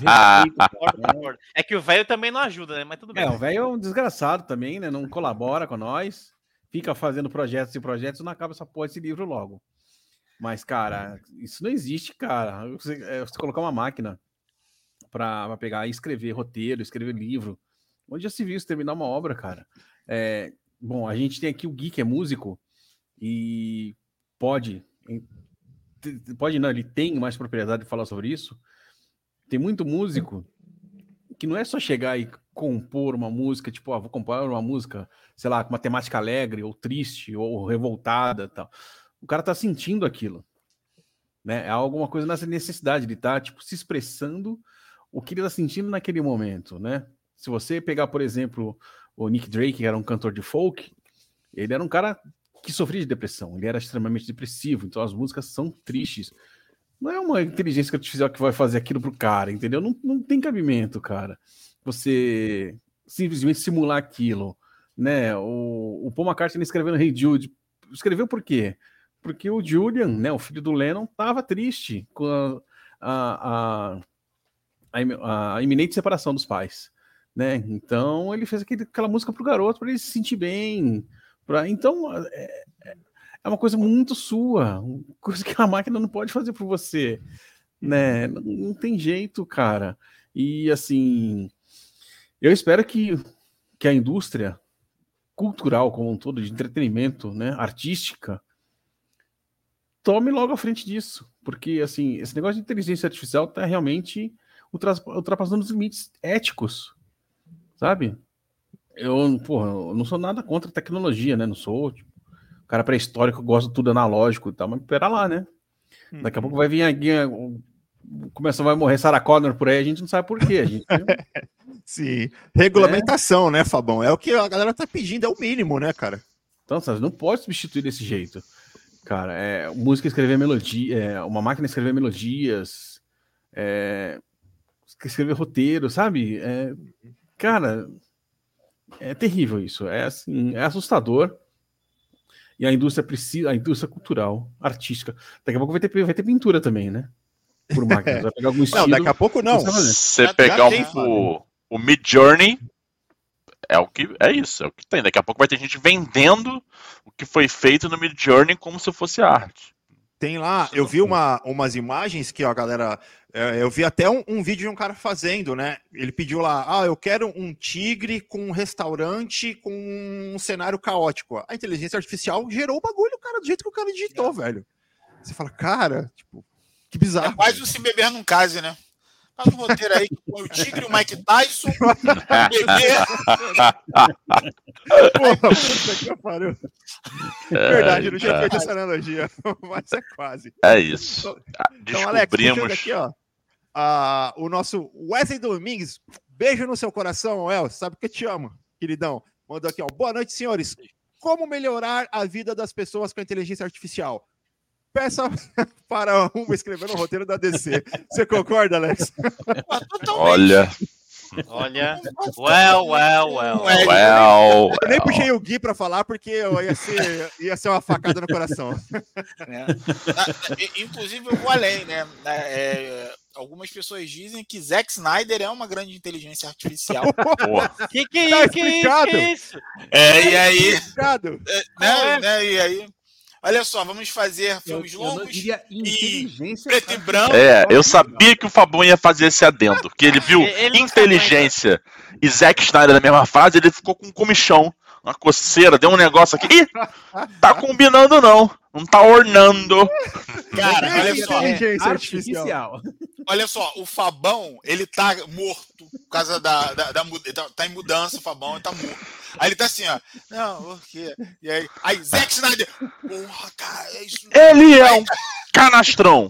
Né? É que o velho também não ajuda, né? Mas tudo bem. É, o velho é um desgraçado também, né? Não colabora com nós, fica fazendo projetos e projetos e não acaba essa porra desse livro logo. Mas, cara, isso não existe, cara. Você, é, você colocar uma máquina pra, pra pegar e escrever roteiro, escrever livro. Onde já se viu isso terminar uma obra, cara? É, bom, a gente tem aqui o Gui, que é músico, e pode. Pode não, ele tem mais propriedade de falar sobre isso. Tem muito músico que não é só chegar e compor uma música, tipo, ah, vou compor uma música, sei lá, com uma temática alegre, ou triste, ou revoltada tal. O cara tá sentindo aquilo. Né? É alguma coisa nessa necessidade de estar, tipo, se expressando o que ele tá sentindo naquele momento, né? Se você pegar, por exemplo, o Nick Drake, que era um cantor de folk, ele era um cara que sofria de depressão, ele era extremamente depressivo, então as músicas são tristes. Não é uma inteligência artificial que vai fazer aquilo pro cara, entendeu? Não, não tem cabimento, cara. Você simplesmente simular aquilo, né? O, o Paul McCartney escrevendo Hey Jude, escreveu por quê? Porque o Julian, né, o filho do Lennon, tava triste com a, a, a, a im- a iminente separação dos pais, né? Então ele fez aquele, aquela música pro garoto para ele se sentir bem. Pra, então é, é uma coisa muito sua, coisa que a máquina não pode fazer por você, né? Não, não tem jeito, cara. E assim, eu espero que, que a indústria cultural como um todo, de entretenimento, né, artística, tome logo à frente disso, porque assim, esse negócio de inteligência artificial está realmente ultra- ultrapassando os limites éticos, sabe? Eu, porra, eu não sou nada contra a tecnologia, né? Não sou tipo, cara pré-histórico, eu gosto de tudo analógico e tal, mas pera lá, né? Daqui a pouco vai vir aqui, é, o- começa, vai morrer Sarah Connor por aí, a gente não sabe por quê. A gente, Sim. Regulamentação, né, Fabão? É o que a galera tá pedindo, é o mínimo, né, cara? Então, sabe, não pode substituir desse jeito. Cara, é, música escrever melodia, é, uma máquina escrever melodias, é, escrever roteiro, sabe? É, cara, é terrível isso. É assim, é assustador. E a indústria precisa, a indústria cultural, artística. Daqui a pouco vai ter, vai ter pintura também, né? Por máquina. Vai pegar algum estilo. Não, daqui a pouco não. Você Já- pegar já um- tem, o, o Mid Journey, é o que é isso, é o que tem. Daqui a pouco vai ter gente vendendo o que foi feito no Mid Journey como se fosse arte. Tem lá, eu vi uma, umas imagens que ó, a galera. É, eu vi até um, um vídeo de um cara fazendo, né? Ele pediu lá: ah, eu quero um tigre com um restaurante com um cenário caótico. A inteligência artificial gerou o bagulho, cara, do jeito que o cara digitou, velho. Você fala, cara, tipo, que É bizarro. quase o se beber num case, né? Faz um roteiro aí que põe o Tigre, o Mike Tyson, o bebê. Porra, puta que pariu. Verdade, eu não tinha feito essa analogia, mas é quase. É isso. Ah, Então, Alex, puxando Descobrimos. aqui, ó, a- o nosso Wesley Domingues, beijo no seu coração, El, sabe que eu te amo, queridão. Mandou aqui, ó, boa noite, senhores. Como melhorar a vida das pessoas com a inteligência artificial? Peça para uma escrever no roteiro da DC. Você concorda, Alex? Olha, Olha. Well, well, well. É, well, Eu nem puxei o Gui para falar porque eu ia ser, ia ser uma facada no coração. né? Ah, Inclusive, eu vou além, né? É, algumas pessoas dizem que Zack Snyder é uma grande inteligência artificial. porra. Que que Tá é isso? Que explicado. Que isso? É, e aí, Obrigado. né, né, e aí, olha só, vamos fazer Eu, filmes eu não longos, inteligência. preto e branco. É, eu sabia que o Fabão ia fazer esse adendo. Que ele viu Ele inteligência e Zack Snyder na mesma frase, ele ficou com um comichão, uma coceira, deu um negócio aqui. Ih, tá combinando não. Não tá ornando. Cara, É olha só, é. Inteligência artificial. Olha só, o Fabão, ele tá morto por causa da, da, da tá, tá em mudança, o Fabão, ele tá morto. Aí ele tá assim, ó, não, por quê? E aí, aí Zack Snyder, porra, cara, é isso. Ele é um canastrão.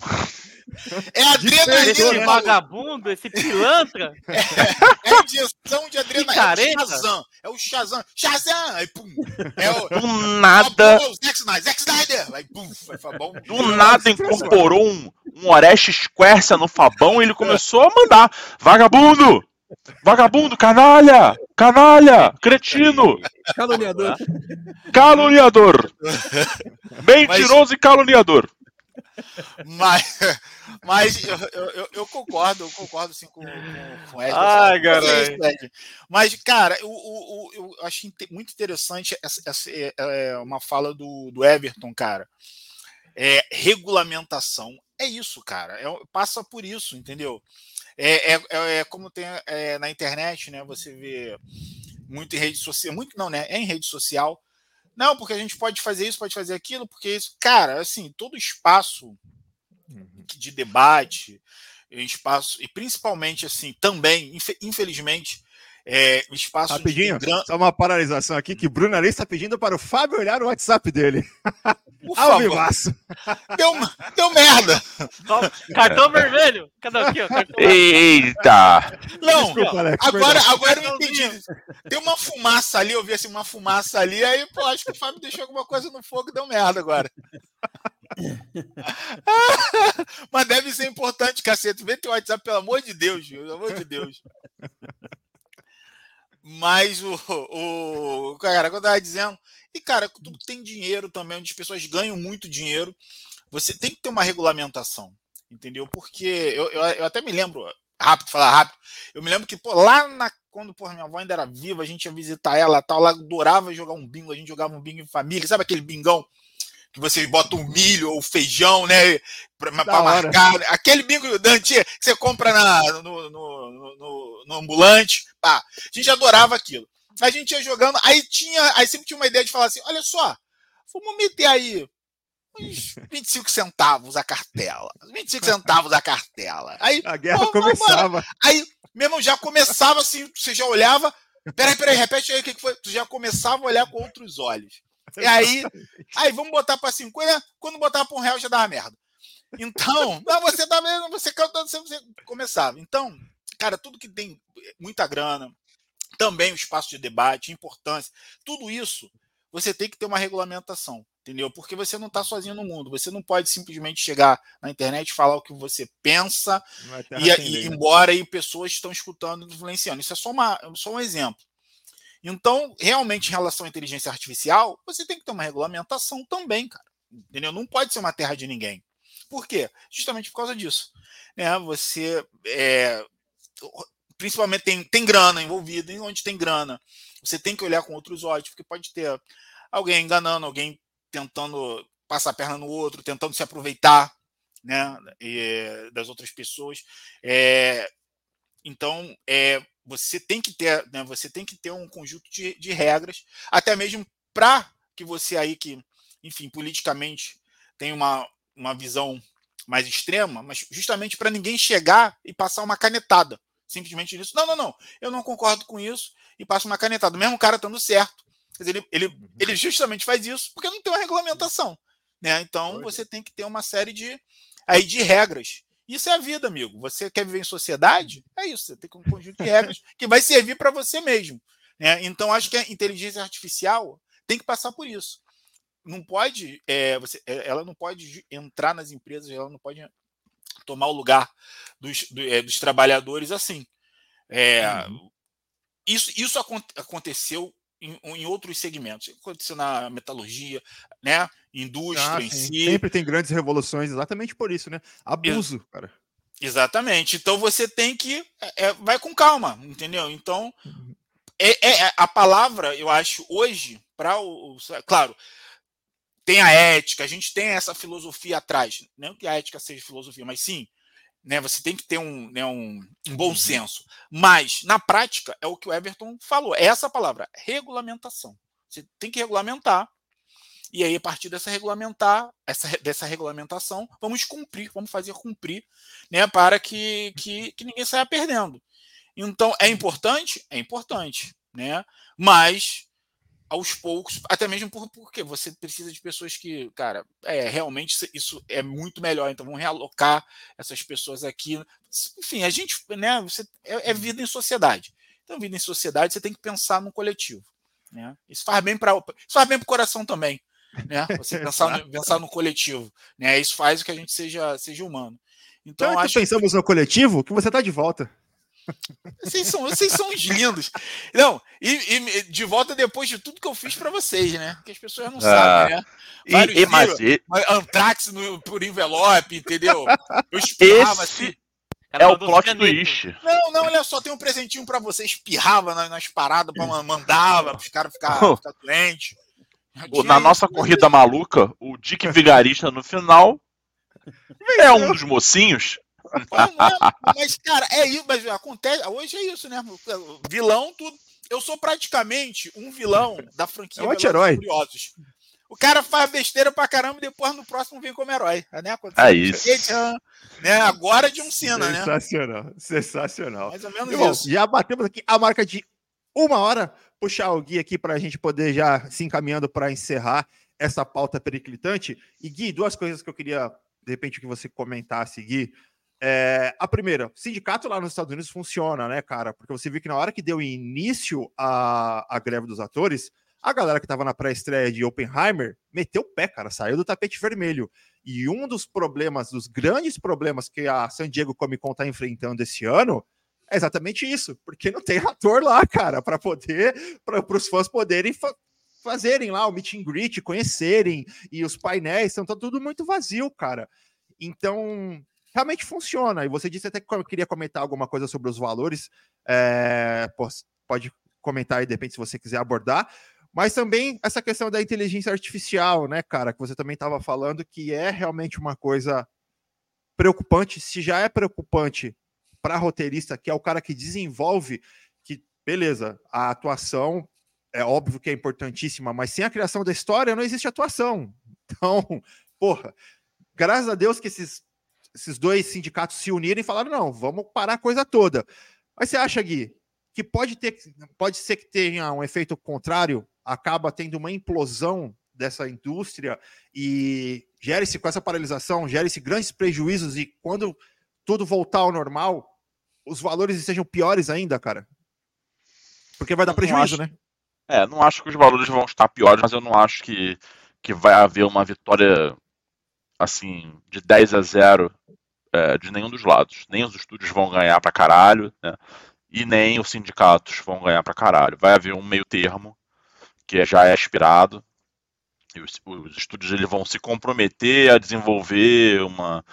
É adrenalina, Esse vagabundo, esse pilantra. É a injeção de adrenalina. É o. Shazam. É o Shazam. Shazam! Aí, pum. É o. Do nada, Fabão, Zack Snyder. Zack Snyder! Aí, pum. Aí, Fabão. do nada incorporou um, um Orestes Quercia no Fabão e ele começou a mandar. Vagabundo! Vagabundo, canalha! Canalha! Cretino! Caluniador. Caluniador! Mentiroso e caluniador! Mas, mas eu, eu, eu concordo, eu concordo sim com, com, com o Ed. Ai, Eu Ed. Mas, cara, o, o, o- eu acho inte- muito interessante essa, essa é, é, uma fala do, do Everton, cara. É, regulamentação. É isso, cara. É, passa por isso, entendeu? É, é, é- é como tem é, na internet, né? Você vê muito em rede social, muito não, né? É em rede social. Não, porque a gente pode fazer isso, pode fazer aquilo, porque isso. Cara, assim, todo espaço de debate, espaço, e principalmente assim, também, infe- infelizmente, é, espaço Rapidinho, de gran... só uma paralisação aqui que Bruno Ali está pedindo para o Fábio olhar o WhatsApp dele. Por Ao favor, vivaço. deu, deu merda. Cartão vermelho. Cadê aqui, ó? Cartão. Eita! Não, Desculpa, Alex. agora, perdão. agora eu entendi. Tem uma fumaça ali, eu vi assim, uma fumaça ali, aí, pô, acho que o Fábio deixou alguma coisa no fogo e deu merda agora. Mas deve ser importante, cacete. Vê teu WhatsApp, pelo amor de Deus, pelo amor de Deus. Mas o, o. Cara, quando eu tava dizendo. E, cara, que tem dinheiro também, onde as pessoas ganham muito dinheiro, você tem que ter uma regulamentação. Entendeu? Porque eu, eu, eu até me lembro, rápido, falar rápido. Eu me lembro que, pô, lá na, quando porra, minha avó ainda era viva, a gente ia visitar ela tal, ela adorava jogar um bingo, a gente jogava um bingo em família, sabe aquele bingão que você bota o milho ou o feijão, né, pra, pra hora. marcar, aquele bingo da antiga que você compra na, no, no, no, no- ambulante, pá. A gente adorava aquilo. A gente ia jogando, aí tinha, aí sempre tinha uma ideia de falar assim, olha só, vamos meter aí uns 25 centavos a cartela, 25 centavos a cartela. Aí A guerra Pô, começava. Aí, meu irmão, já começava assim, você já olhava. Peraí, peraí, repete aí o que que foi. Tu já começava a olhar com outros olhos. E aí, aí vamos botar para 50, quando botar para um real já dava merda. Então, não, você tá vendo, você cantando, você, você começava. Então, cara, tudo que tem muita grana, também o espaço de debate, importância, tudo isso, você tem que ter uma regulamentação, entendeu? Porque você não está sozinho no mundo. Você não pode simplesmente chegar na internet e falar o que você pensa é e, e- lei, né? embora aí pessoas estão escutando e influenciando. Isso é só, uma, só um exemplo. Então, realmente, em relação à inteligência artificial, você tem que ter uma regulamentação também, cara. Entendeu? Não pode ser uma terra de ninguém. Por quê? Justamente por causa disso. Né? Você. é, principalmente tem, tem grana envolvida, e onde tem grana, você tem que olhar com outros olhos, porque pode ter alguém enganando, alguém tentando passar a perna no outro, tentando se aproveitar né, e, das outras pessoas. É, então, é, você tem que ter, né, você tem que ter um conjunto de, de regras, até mesmo para que você aí que, enfim, politicamente tem uma, uma visão mais extrema, mas justamente para ninguém chegar e passar uma canetada, simplesmente nisso. Não, não, não, eu não concordo com isso e passa uma canetada. Mesmo o cara estando certo, mas ele, ele, ele justamente faz isso porque não tem uma regulamentação, né? Então é. você tem que ter uma série de aí de regras. Isso é a vida, amigo. Você quer viver em sociedade? É isso. Você tem que ter um conjunto de regras que vai servir para você mesmo. Né? Então, acho que a inteligência artificial tem que passar por isso. Não pode, é, você, é, ela não pode entrar nas empresas, ela não pode tomar o lugar dos, do- é, dos trabalhadores assim. É, Isso, isso acon- aconteceu em, em outros segmentos. Aconteceu na metalurgia, né? Indústria Ah, em si. Sempre tem grandes revoluções, exatamente por isso, né? Abuso, cara. Exatamente. Então você tem que. é, é, vai com calma, entendeu? Então, é, é- é- a palavra, eu acho, hoje, para o. o- Claro, tem a ética, a gente tem essa filosofia atrás. Não que a ética seja filosofia, mas sim, né, você tem que ter um, né, um, um bom senso. Mas, na prática, é o que o Everton falou. É essa palavra, regulamentação. Você tem que regulamentar. E aí, a partir dessa regulamentar, essa, dessa regulamentação, vamos cumprir, vamos fazer cumprir, né, para que, que, que ninguém saia perdendo. Então, é importante? É importante, né? Mas aos poucos, até mesmo por, porque você precisa de pessoas que, cara, é realmente isso- é muito melhor. Então, vamos realocar essas pessoas aqui. Enfim, a gente, né? Você, é, é vida em sociedade. Então, vida em sociedade, você tem que pensar no coletivo. Né? Isso faz bem para isso faz bem para o coração também. Né? Você pensar no, pensar no coletivo. Né? Isso faz com que a gente seja, seja humano. Então, Então, acho que pensamos no coletivo que você tá de volta. Vocês são, vocês são uns lindos. Não, e, e de volta depois de tudo que eu fiz para vocês, né? Que as pessoas não sabem, né? E, e, mas, e, Antrax no, por envelope, entendeu? Eu espirrava esse assim. é o plot twist. Não, não, olha só, tem um presentinho para você. Espirrava nas, nas paradas, pra, mandava os caras ficar, ficar doentes. Na nossa corrida maluca, o Dick Vigarista no final é um dos mocinhos. mas, cara, é isso, mas acontece. Hoje é isso, né? Vilão, tudo. Eu sou praticamente um vilão da franquia é um herói. Curiosos. O cara faz besteira pra caramba e depois no próximo vem como herói. Né? É isso. né? Agora de um Cena, né? Sensacional, sensacional. Mais ou menos Bom, isso. Já batemos aqui a marca de uma hora. Puxar o Gui aqui para a gente poder já se encaminhando para encerrar essa pauta periclitante. E Gui, duas coisas que eu queria, de repente, que você comentasse, Gui. É, a primeira, sindicato lá nos Estados Unidos funciona, né, cara? Porque você viu que na hora que deu início a, a greve dos atores, a galera que estava na pré-estreia de Oppenheimer meteu o pé, cara, saiu do tapete vermelho. E um dos problemas, dos grandes problemas que a San Diego Comic Con está enfrentando esse ano é exatamente isso, porque não tem ator lá, cara, para poder, para os fãs poderem fa fazerem lá o meet and greet, conhecerem, e os painéis estão tá tudo muito vazio, cara. Então, realmente funciona. E você disse até que queria comentar alguma coisa sobre os valores, é, pode comentar aí, de repente, se você quiser abordar. Mas também essa questão da inteligência artificial, né, cara, que você também estava falando, que é realmente uma coisa preocupante. Se já é preocupante para roteirista, que é o cara que desenvolve, que beleza, a atuação é óbvio que é importantíssima, mas sem a criação da história não existe atuação. Então, porra, graças a Deus que esses, esses dois sindicatos se uniram e falaram: não, vamos parar a coisa toda. Mas você acha, Gui, que pode ter, pode ser que tenha um efeito contrário, acaba tendo uma implosão dessa indústria e gere-se com essa paralisação, gere-se grandes prejuízos e quando tudo voltar ao normal, os valores sejam piores ainda, cara. Porque vai dar prejuízo, acho, né? É, não acho que os valores vão estar piores, mas eu não acho que, que vai haver uma vitória assim, de 10 a 0 é, de nenhum dos lados. Nem os estúdios vão ganhar pra caralho, né? E nem os sindicatos vão ganhar pra caralho. Vai haver um meio termo, que já é aspirado. E os, os estúdios eles vão se comprometer a desenvolver uma,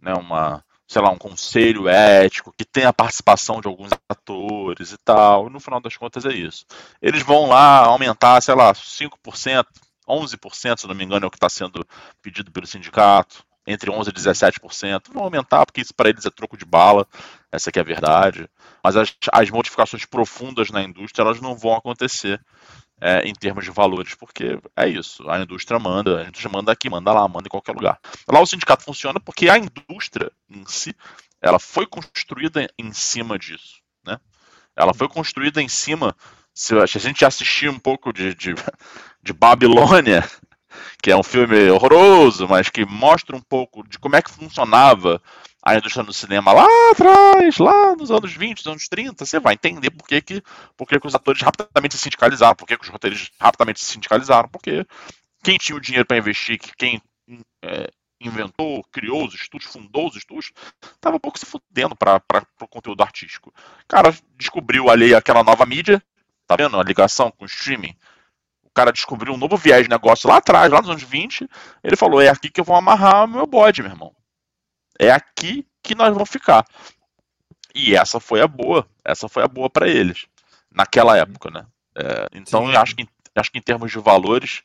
né, uma, sei lá, um conselho ético que tenha a participação de alguns atores e tal. No final das contas é isso. Eles vão lá aumentar, sei lá, 5%, 11%, se não me engano, é o que está sendo pedido pelo sindicato. Entre 11% e 17%. Vão aumentar, porque isso para eles é troco de bala. Essa aqui é a verdade. Mas as, as modificações profundas na indústria, elas não vão acontecer. É, em termos de valores, porque é isso, a indústria manda, a indústria manda aqui, manda lá, manda em qualquer lugar. Lá o sindicato funciona porque a indústria em si, ela foi construída em cima disso, né? Ela foi construída em cima, se a gente assistir um pouco de, de, de Babilônia, que é um filme horroroso, mas que mostra um pouco de como é que funcionava a indústria do cinema lá atrás, lá nos anos 20, nos anos 30, você vai entender por que, que, por que, que os atores rapidamente se sindicalizaram, por que, que os roteiristas rapidamente se sindicalizaram, porque quem tinha o dinheiro para investir, quem é, inventou, criou os estúdios, fundou os estúdios, estava um pouco se fudendo para o conteúdo artístico. O cara descobriu ali aquela nova mídia, tá vendo a ligação com o streaming? O cara descobriu um novo viés de negócio lá atrás, lá nos anos 20, ele falou, é aqui que eu vou amarrar o meu bode, meu irmão. É aqui que nós vamos ficar. E essa foi a boa. Essa foi a boa para eles. Naquela época, né? É, então, eu acho que, acho que em termos de valores,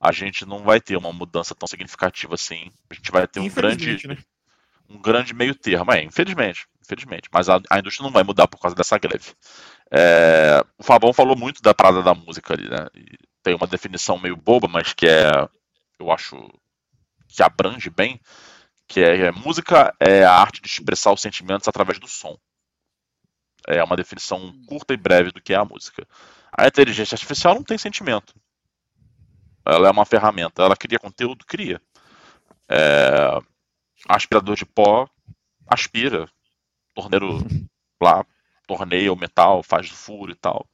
a gente não vai ter uma mudança tão significativa assim. A gente vai ter um grande, né? um grande meio termo. É, infelizmente. Infelizmente. Mas a, a indústria não vai mudar por causa dessa greve. É, o Fabão falou muito da parada da música ali, né? E tem uma definição meio boba, mas que é. Eu acho que abrange bem que é, é, música é a arte de expressar os sentimentos através do som. É uma definição curta e breve do que é a música. A inteligência artificial não tem sentimento. Ela é uma ferramenta. Ela cria conteúdo, cria. É, aspirador de pó aspira. Torneiro lá torneia o metal, faz furo e tal.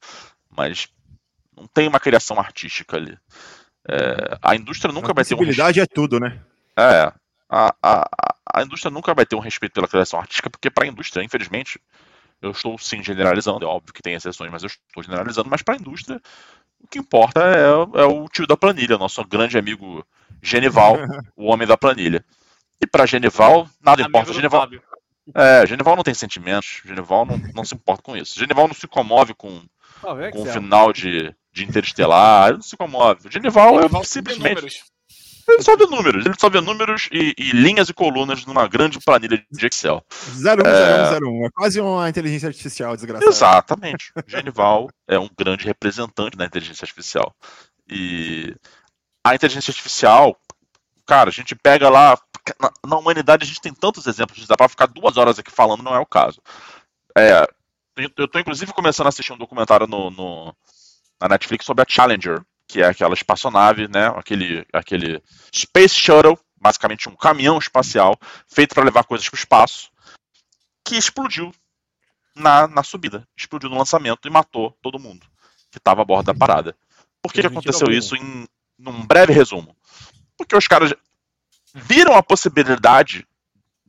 Mas não tem uma criação artística ali. É, a indústria nunca a vai ter uma. Possibilidade é tudo, né? É, a, a, a indústria nunca vai ter um respeito pela criação artística, porque para a indústria, infelizmente, Eu estou sim generalizando, é óbvio que tem exceções, mas eu estou generalizando. Mas para a indústria, o que importa é, é, o tio da planilha, nosso grande amigo Genival, o homem da planilha. E para Genival, nada Amigo importa. Genival, Fábio. é, Genival não tem sentimentos, Genival não, não se importa com isso. Genival não se comove com, Ó, vê com o final de, de Interestelar, ele não se comove. Genival é Vão simplesmente. Ele só vê números, ele só vê números e, e linhas e colunas numa grande planilha de Excel. 010101. É quase uma inteligência artificial desgraçada. Exatamente. O Genival é um grande representante da inteligência artificial. E a inteligência artificial, cara, a gente pega lá. Na, na humanidade a gente tem tantos exemplos, dá pra ficar duas horas aqui falando, não é o caso. É, eu tô inclusive começando a assistir um documentário no, no- na Netflix sobre a Challenger, que é aquela espaçonave, né? Aquele, aquele Space Shuttle, basicamente um caminhão espacial feito para levar coisas para o espaço, que explodiu na, na subida. Explodiu no lançamento e matou todo mundo que estava a bordo da parada. Por que, que aconteceu isso em num breve resumo? Porque os caras viram a possibilidade.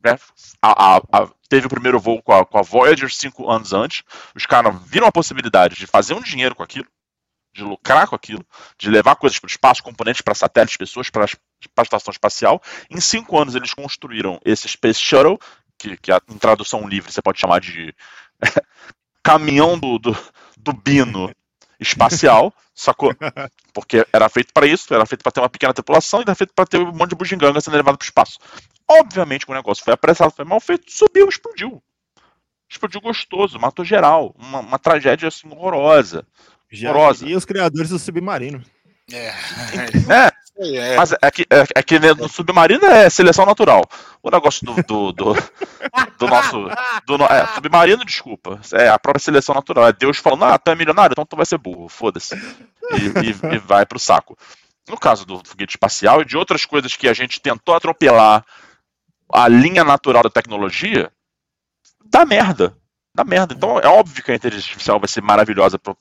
Né, a- a- a- teve o primeiro voo com a, com a Voyager cinco anos antes. Os caras viram a possibilidade de fazer um dinheiro com aquilo, de lucrar com aquilo, de levar coisas para o espaço, componentes para satélites, pessoas para a estação espacial. Em cinco anos eles construíram esse Space Shuttle, que, que a- em tradução livre você pode chamar de caminhão do, do, do Bino espacial, sacou? Porque era feito para isso, era feito para ter uma pequena tripulação e era feito para ter um monte de bugiganga sendo levado para o espaço. Obviamente que o negócio foi apressado, foi mal feito, subiu, explodiu. Explodiu gostoso, matou geral. Uma, uma tragédia assim horrorosa. Já. E os criadores do Submarino. É. É, é. mas é que, é, é que no submarino é seleção natural. O negócio do, do, do, do nosso. Do, é, submarino, desculpa. É a própria seleção natural. É Deus falando, ah, tu é milionário, então tu vai ser burro, foda-se. E, e, e vai pro saco. No caso do foguete espacial e de outras coisas que a gente tentou atropelar a linha natural da tecnologia, dá merda. Dá merda. Então é óbvio que a inteligência artificial vai ser maravilhosa para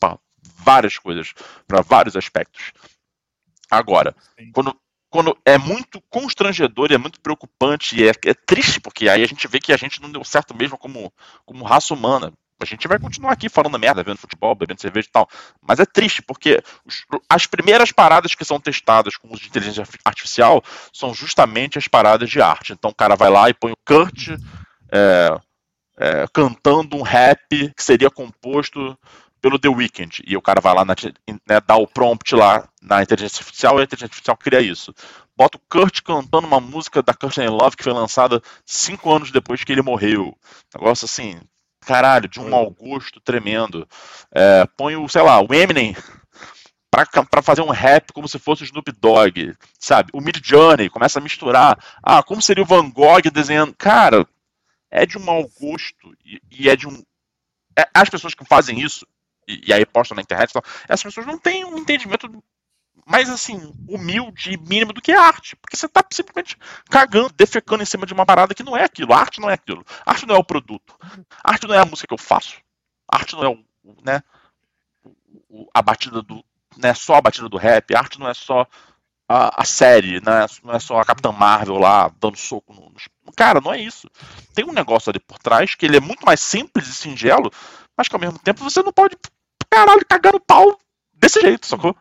várias coisas, para vários aspectos. Agora, Sim. quando, quando é muito constrangedor e é muito preocupante e é, é triste, porque aí a gente vê que a gente não deu certo mesmo como, como raça humana. A gente vai continuar aqui falando merda, vendo futebol, bebendo cerveja e tal. Mas é triste, porque os- as primeiras paradas que são testadas com uso de inteligência arti- artificial são justamente as paradas de arte. Então o cara vai lá e põe o Kurt é, é, cantando um rap que seria composto pelo The Weeknd. E o cara vai lá, na, né, dá o prompt lá na inteligência artificial e a inteligência artificial cria isso. Bota o Kurt cantando uma música da Courtney Love que foi lançada cinco anos depois que ele morreu. Negócio assim, caralho, de um mau gosto tremendo. É, põe o, sei lá, o Eminem pra fazer um rap como se fosse o Snoop Dogg, sabe? O Mid Journey começa a misturar. Ah, como seria o Van Gogh desenhando? Cara, é de um mau gosto e, e é de um. é- as pessoas que fazem isso, e, e aí postam na internet, e tal, essas pessoas não têm um entendimento mais assim, humilde e mínimo do que arte. Porque você tá simplesmente cagando, defecando em cima de uma parada que não é aquilo. A arte não é aquilo. A arte não é o produto. A arte não é a música que eu faço. A arte não é o, né, a batida do. Não é só a batida do rap. A arte não é só a, a série, não é, não é só a Capitã Marvel lá dando soco no, no. Cara, não é isso. Tem um negócio ali por trás que ele é muito mais simples e singelo, mas que ao mesmo tempo você não pode, caralho, cagar no pau desse jeito, sacou?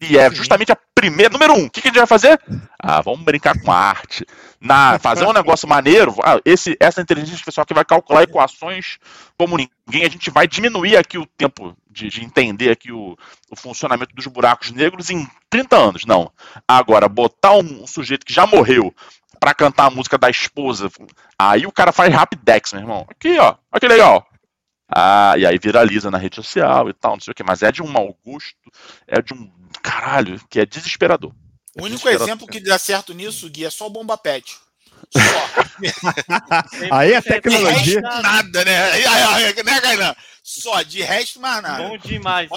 E é justamente a primeira. Número um, o que, que a gente vai fazer? Ah, vamos brincar com a arte. Na, fazer um negócio maneiro. Ah, esse, essa inteligência artificial que vai calcular equações como ninguém. A gente vai diminuir aqui o tempo de, de entender aqui o, o funcionamento dos buracos negros em 30 anos. Não. Agora, botar um, um sujeito que já morreu pra cantar a música da esposa. Aí o cara faz rapidex, meu irmão. Aqui, ó. Olha que legal. Ah, e aí viraliza na rede social e tal, não sei o que. Mas é de um mau gosto, é de um caralho, que é desesperador. O único exemplo que dá certo nisso, Gui, é só o Bomba Pet. Aí a De tecnologia. nada, né? Aí, aí, aí, Né, Kainan? Só, de resto, mais nada. Bom demais.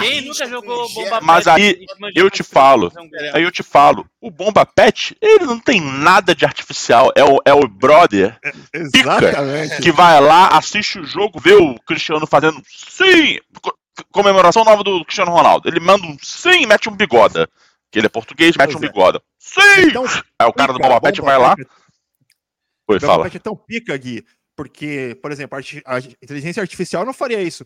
Quem nunca jogou Bomba Mas Pet aí, eu te falo? Aí eu te falo, o Bomba Pet, ele não tem nada de artificial. É o, é o brother Exatamente. que vai lá, assiste o jogo, vê o Cristiano fazendo sim! co- Comemoração nova do Cristiano Ronaldo. Ele manda um sim, mete um bigoda. Que ele é português, mete Pois um é. bigoda. Sim! Então, Aí o cara do pica, Bomba Pet Bomba vai lá. Pet- Oi, Bomba fala. É tão pica, Gui, Porque, por exemplo, a, a inteligência artificial não faria isso.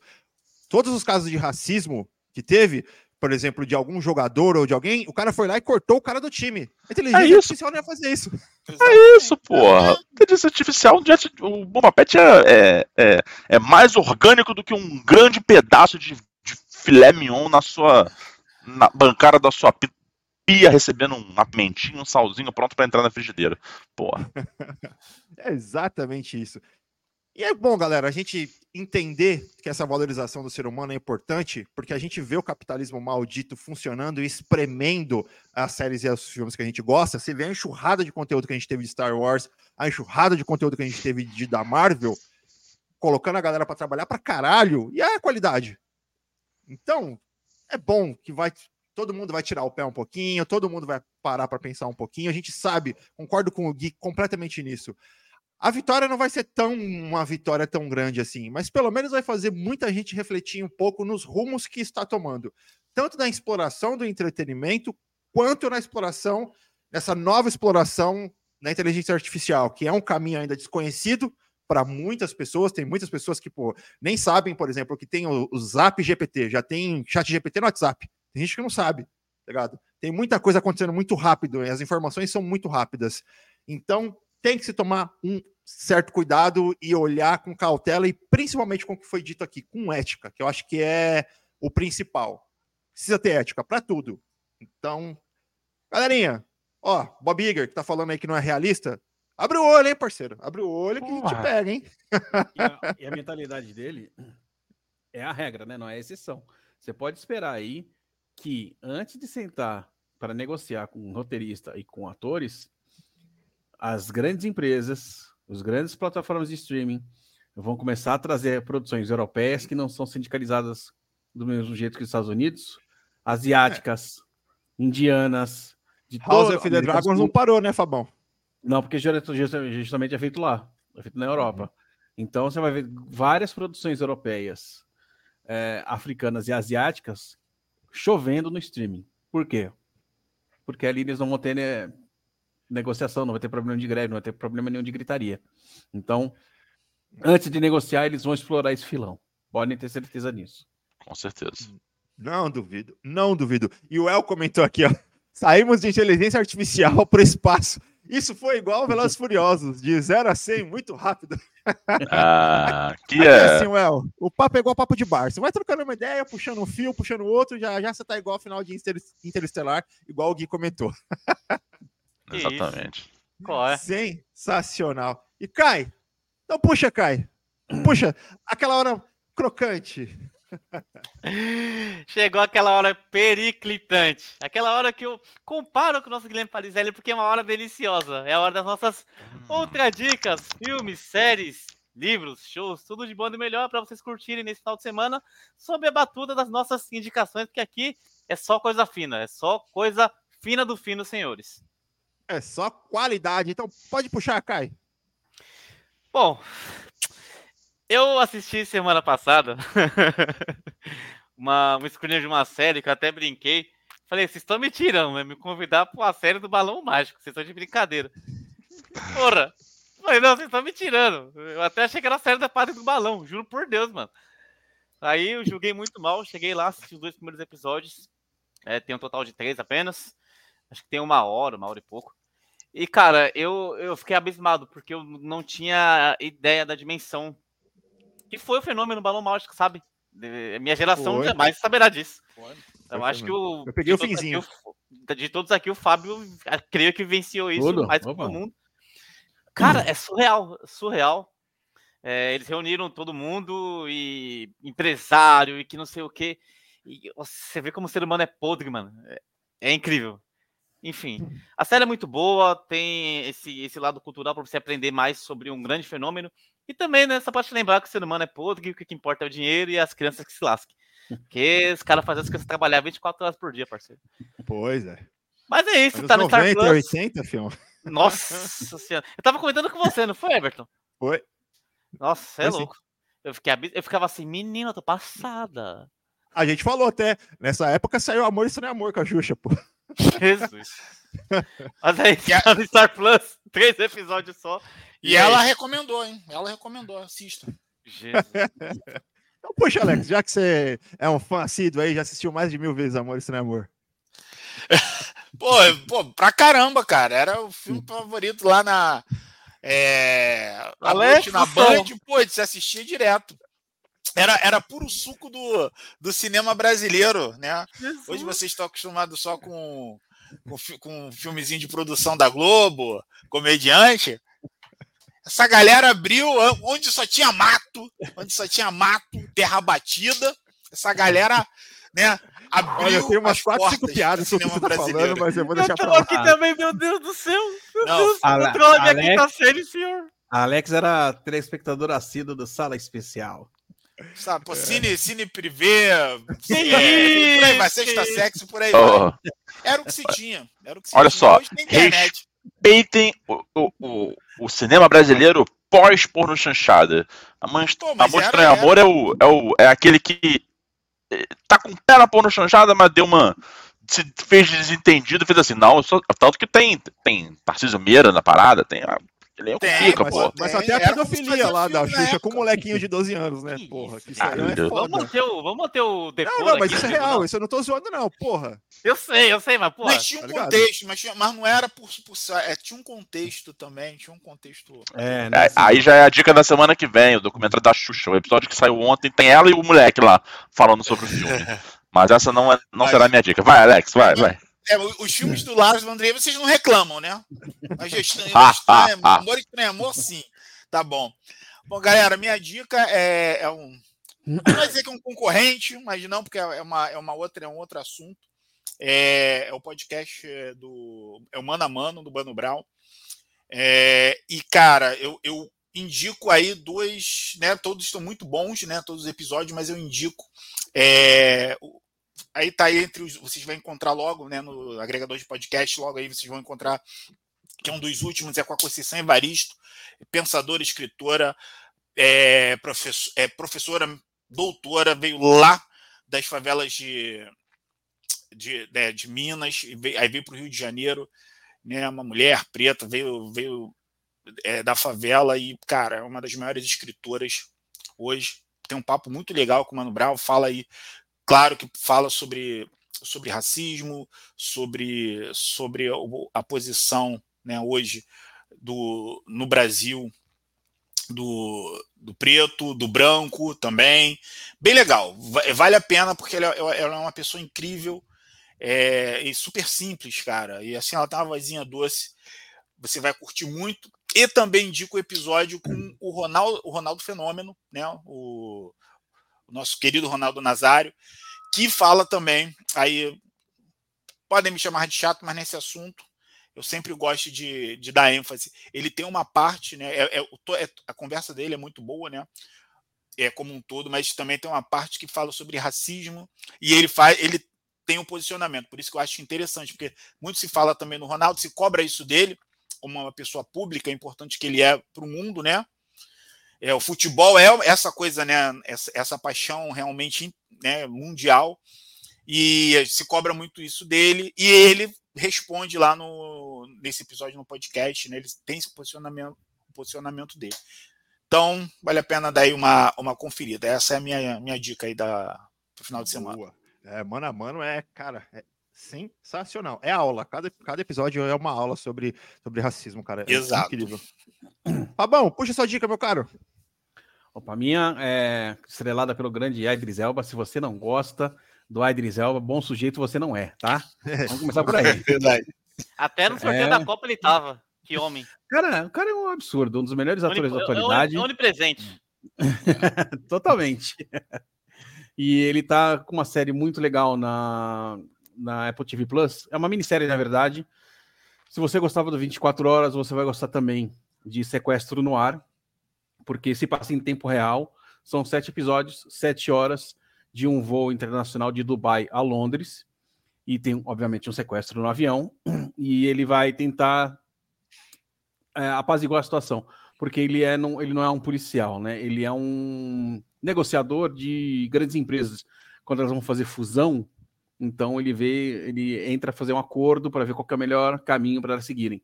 Todos os casos de racismo que teve, por exemplo, de algum jogador ou de alguém, o cara foi lá e cortou o cara do time. A inteligência É isso. artificial não ia fazer isso. É isso, porra. Inteligência artificial, o Bomba Pet é, é, é, é mais orgânico do que um grande pedaço de, de filé mignon na sua na bancada da sua pia, recebendo uma pimentinha, um salzinho pronto pra entrar na frigideira. Porra. É exatamente isso. E é bom, galera, a gente entender que essa valorização do ser humano é importante, porque a gente vê o capitalismo maldito funcionando e espremendo as séries e os filmes que a gente gosta. Você vê a enxurrada de conteúdo que a gente teve de Star Wars, a enxurrada de conteúdo que a gente teve de da Marvel, colocando a galera para trabalhar para caralho, e é a qualidade. Então, é bom que vai todo mundo vai tirar o pé um pouquinho, todo mundo vai parar para pensar um pouquinho. A gente sabe, concordo com o Gui completamente nisso. A vitória não vai ser tão uma vitória tão grande assim, mas pelo menos vai fazer muita gente refletir um pouco nos rumos que está tomando, tanto na exploração do entretenimento, quanto na exploração, nessa nova exploração na inteligência artificial, que é um caminho ainda desconhecido para muitas pessoas. Tem muitas pessoas que pô, nem sabem, por exemplo, que tem o, o Zap GPT, já tem chat GPT no WhatsApp. Tem gente que não sabe, tá ligado? Tem muita coisa acontecendo muito rápido, e as informações são muito rápidas. Então, tem que se tomar um certo cuidado e olhar com cautela e principalmente com o que foi dito aqui, com ética, que eu acho que é o principal. Precisa ter ética para tudo. Então, galerinha, ó, Bob Iger, que tá falando aí que não é realista, abre o olho, hein, parceiro? Abre o olho que te Porra. pega, hein? E a, e a mentalidade dele é a regra, né? Não é a exceção. Você pode esperar aí que antes de sentar para negociar com um roteirista e com atores, as grandes empresas, as grandes plataformas de streaming vão começar a trazer produções europeias que não são sindicalizadas do mesmo jeito que os Estados Unidos, asiáticas, indianas, de House todo- of the América Dragons não parou, né, Fabão? Não, porque justamente é feito lá, é feito na Europa. Então você vai ver várias produções europeias, eh, africanas e asiáticas chovendo no streaming. Por quê? Porque ali eles não vão ter né, negociação, não vai ter problema de greve, não vai ter problema nenhum de gritaria. Então, antes de negociar, eles vão explorar esse filão. Podem ter certeza nisso. Com certeza. Não duvido, não duvido. E o El comentou aqui, ó. Saímos de inteligência artificial para o espaço. Isso foi igual Velozes Furiosos, de 0 a 100, muito rápido. Ah, que é é. assim, El, o papo é igual papo de bar. Você vai trocando uma ideia, puxando um fio, puxando outro, já já você tá igual ao final de Inter- Interestelar, igual o Gui comentou. Exatamente. Qual é? Sensacional. E Kai, então puxa, Kai. Puxa, aquela hora crocante. Chegou aquela hora periclitante. Aquela hora que eu comparo com o nosso Guilherme Parizelli, porque é uma hora deliciosa. É a hora das nossas outras dicas, filmes, séries, livros, shows, tudo de bom e melhor para vocês curtirem nesse final de semana, sob a batuta das nossas indicações, porque aqui é só coisa fina, é só coisa fina do fino, senhores. É só qualidade. Então pode puxar, Kai. Bom, eu assisti semana passada uma, um de uma série que eu até brinquei. Falei, vocês estão me tirando, né? Me convidar para uma série do Balão Mágico, vocês estão de brincadeira. Porra! Falei, não, vocês estão me tirando. Eu até achei que era a série da Padre do Balão, juro por Deus, mano. Aí eu julguei muito mal, cheguei lá, assisti os dois primeiros episódios. É, tem um total de três apenas. Acho que tem uma hora, uma hora e pouco. E, cara, eu, eu fiquei abismado, porque eu não tinha ideia da dimensão que foi o fenômeno balão mágico, sabe? De- Minha geração Foi. jamais saberá disso. Foi Eu acho que o. Eu peguei de o todos finzinho. aqui, o- de todos aqui, o Fábio, ah, creio que venceu isso Tudo? mais que todo mundo. Cara, é surreal, surreal. É, eles reuniram todo mundo e empresário e que não sei o quê. E você vê como o ser humano é podre, mano. É, é incrível. Enfim, a série é muito boa, tem esse, esse lado cultural para você aprender mais sobre um grande fenômeno. E também, né, só pode te lembrar que o ser humano é podre, que o que importa é o dinheiro e as crianças que se lasquem. Porque os caras fazem as crianças trabalhar 24 horas por dia, parceiro. Pois é. Mas é isso, Anos tá no Star 90 Plus. 80, filho. Nossa senhora. Eu tava comentando com você, não foi, Everton? Foi. Nossa, você é Foi sim. louco. Eu, fiquei, eu ficava assim, menina, eu tô passada. A gente falou até, nessa época saiu Amor Isso Não é Amor com a Xuxa, pô. Jesus. Mas aí, a- tá no Star Plus, três episódios só. E, ela recomendou, hein? Ela recomendou, assista. Jesus. Então, poxa, Alex, já que você é um fã assíduo aí, já assistiu mais de mil vezes Amor, Isso Não é Amor. Pô, pô, pra caramba, cara. Era o filme favorito lá na. É, Alex, noite na Band, pô, você assistia direto. Era, era puro suco do, do cinema brasileiro, né? Hoje vocês estão acostumados só com, com, com um filmezinho de produção da Globo, comediante. Essa galera abriu onde só tinha mato, onde só tinha mato, terra batida. Essa galera, né, abriu Olha, eu tenho umas as 4, 5 portas piadas sobre o que você tá falando, mas eu vou Eu deixar pra tô lá. aqui também, meu Deus do céu. Meu Não, Deus, Ale- controla minha Alex- quinta série, senhor. A Alex era telespectador assíduo do Sala Especial. Sabe, pô, cine, cine privê, Que é, por aí vai, sexta sexo, por aí. Ó, Era o que se tinha. Era o que se Olha tinha. só, Hoje tem internet. Respeitem o, o, o, o cinema brasileiro pós-porno chanchada. Amor, Pô, mas Amor era- Estranho Amor é, o, é, o, é aquele que eh, tá com o pé na porno chanchada, mas deu uma. Se fez desentendido, fez assim, não, sou, tanto que tem, tem Tarcísio Meira na parada, tem. Ele é Tem, Mas, pô. mas Tem, até a pedofilia lá da na Xuxa com um molequinho de 12 anos, né? Porra, que isso aí cara. é Vamos manter o, vamos manter o decoro Não, não, mas aqui, isso é no real, isso eu não tô zoando, não, porra. Eu sei, eu sei, mas, pô. Mas tinha um tá contexto, mas, tinha- mas não era por, por é, tinha um contexto também, tinha um contexto. É, É, né? aí já é a dica da semana que vem, o documentário da Xuxa. O episódio que saiu ontem tem ela e o moleque lá falando sobre o filme. Mas essa não, é, não será a minha dica. Vai, Alex, vai, vai. É, os filmes do Lars von Trier vocês não reclamam, né? Mas já estranho, estranho, ah, ah. amor estranho, amor, sim. Tá bom. Bom, galera, minha dica é, é um. Não vai dizer que é um concorrente, mas não, porque é uma, é uma outra, é um outro assunto. É, é o podcast é, do. É o Mano a Mano, do Bano Brown. É, e, cara, eu, eu indico aí dois, né? Todos estão muito bons, né? Todos os episódios, mas eu indico. É, o- aí tá aí entre os. Vocês vão encontrar logo, né? No agregador de podcast, logo aí vocês vão encontrar. Que é um dos últimos, é com a Conceição Evaristo, pensadora, escritora, é, professor, é, professora, doutora, veio lá das favelas de, de, né, de Minas, veio- aí veio para o Rio de Janeiro, né, uma mulher preta, veio, veio é, da favela e, cara, é uma das maiores escritoras hoje. Tem um papo muito legal com o Mano Brown, fala aí, claro que fala sobre, sobre racismo, sobre, sobre a posição né, hoje do, no Brasil do, do preto, do branco também. Bem legal. Va- Vale a pena porque ela, ela é uma pessoa incrível é, e super simples, cara. E assim, ela tem uma vozinha doce. Você vai curtir muito. E também indico o episódio com o Ronaldo, o Ronaldo Fenômeno, né? O, nosso querido Ronaldo Nazário, que fala também. Aí podem me chamar de chato, mas nesse assunto eu sempre gosto de, de dar ênfase. Ele tem uma parte, né? É, é, é- a conversa dele é muito boa, né? É como um todo, mas também tem uma parte que fala sobre racismo e ele faz, ele tem um posicionamento. Por isso que eu acho interessante, porque muito se fala também no Ronaldo, se cobra isso dele como uma pessoa pública, é importante que ele é para o mundo, né? É, o futebol é essa coisa, né? Essa, essa paixão realmente né, mundial e se cobra muito isso dele e ele responde lá no nesse episódio no podcast, né? Ele tem esse posicionamento, posicionamento dele. Então, vale a pena dar aí uma, uma conferida. Essa é a minha, minha dica aí da, final de semana. Boa. É, mano a mano é, cara, é sensacional. É aula. Cada, cada episódio é uma aula sobre, sobre racismo, cara. É Exato. incrível. Fabão, puxa sua dica, meu caro. Opa, a minha é estrelada pelo grande Idris Elba. Se você não gosta do Idris Elba, bom sujeito você não é, tá? Vamos começar por aí. Verdade. Até no sorteio É. da Copa ele tava. Que homem. Cara, o cara é um absurdo, um dos melhores atores da atualidade. oni- Onipresente. Totalmente. E ele tá com uma série muito legal na, na Apple TV Plus. É uma minissérie, na verdade. Se você gostava do 24 Horas, você vai gostar também de Sequestro no Ar, porque se passa em tempo real. São sete episódios, sete horas de um voo internacional de Dubai a Londres. E tem, obviamente, um sequestro no avião. E ele vai tentar é, apaziguar a situação porque ele, é, não, ele não é um policial, né? Ele é um negociador de grandes empresas. Quando elas vão fazer fusão, então ele vê, ele entra a fazer um acordo para ver qual é o melhor caminho para elas seguirem.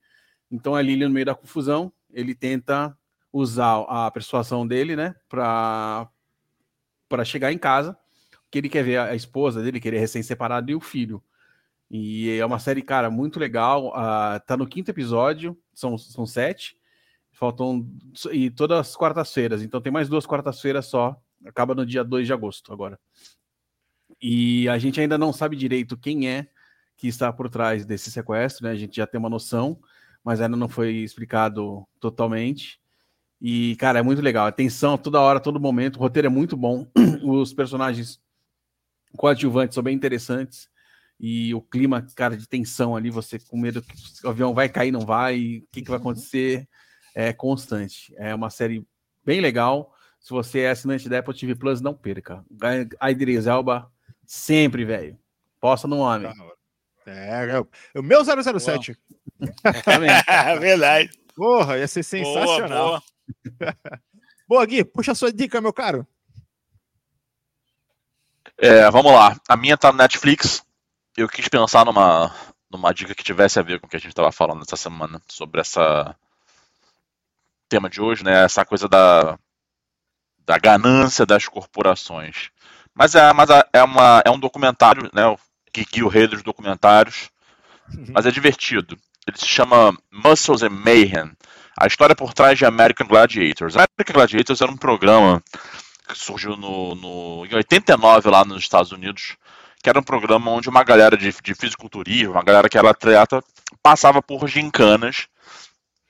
Então ali, no meio da confusão, ele tenta usar a persuasão dele, né, para para chegar em casa, que ele quer ver a esposa dele, que ele é recém-separado, e o filho. E é uma série, cara, muito legal. Uh, tá no quinto episódio, são, são sete. Faltam. E todas as quartas-feiras. Então tem mais duas quartas-feiras só. Acaba no dia 2 de agosto agora. E a gente ainda não sabe direito quem é que está por trás desse sequestro, né? A gente já tem uma noção, mas ainda não foi explicado totalmente. E, cara, é muito legal. Atenção toda hora, todo momento. O roteiro é muito bom. Os personagens coadjuvantes são bem interessantes. E o clima, cara, de tensão ali, você com medo que o avião vai cair, não vai, o que, que vai acontecer, é constante. É uma série bem legal. Se você é assinante da Apple TV Plus, não perca. A Idris Elba, sempre, velho. Posta no homem. É, é o meu 007. é verdade. Porra, ia ser sensacional. Boa, boa. boa, Gui, puxa a sua dica, meu caro. É, vamos lá. A minha tá no Netflix. Eu quis pensar numa, numa dica que tivesse a ver com o que a gente estava falando essa semana sobre essa tema de hoje, né? Essa coisa da, da ganância das corporações. Mas é, mas é, uma, é um documentário, né? Que guia o rei dos documentários. Uhum. Mas é divertido. Ele se chama Muscles and Mayhem. A história por trás de American Gladiators. American Gladiators era um programa que surgiu no, no, em 89 lá nos Estados Unidos, que era um programa onde uma galera de, de fisiculturismo, uma galera que era atleta, passava por gincanas,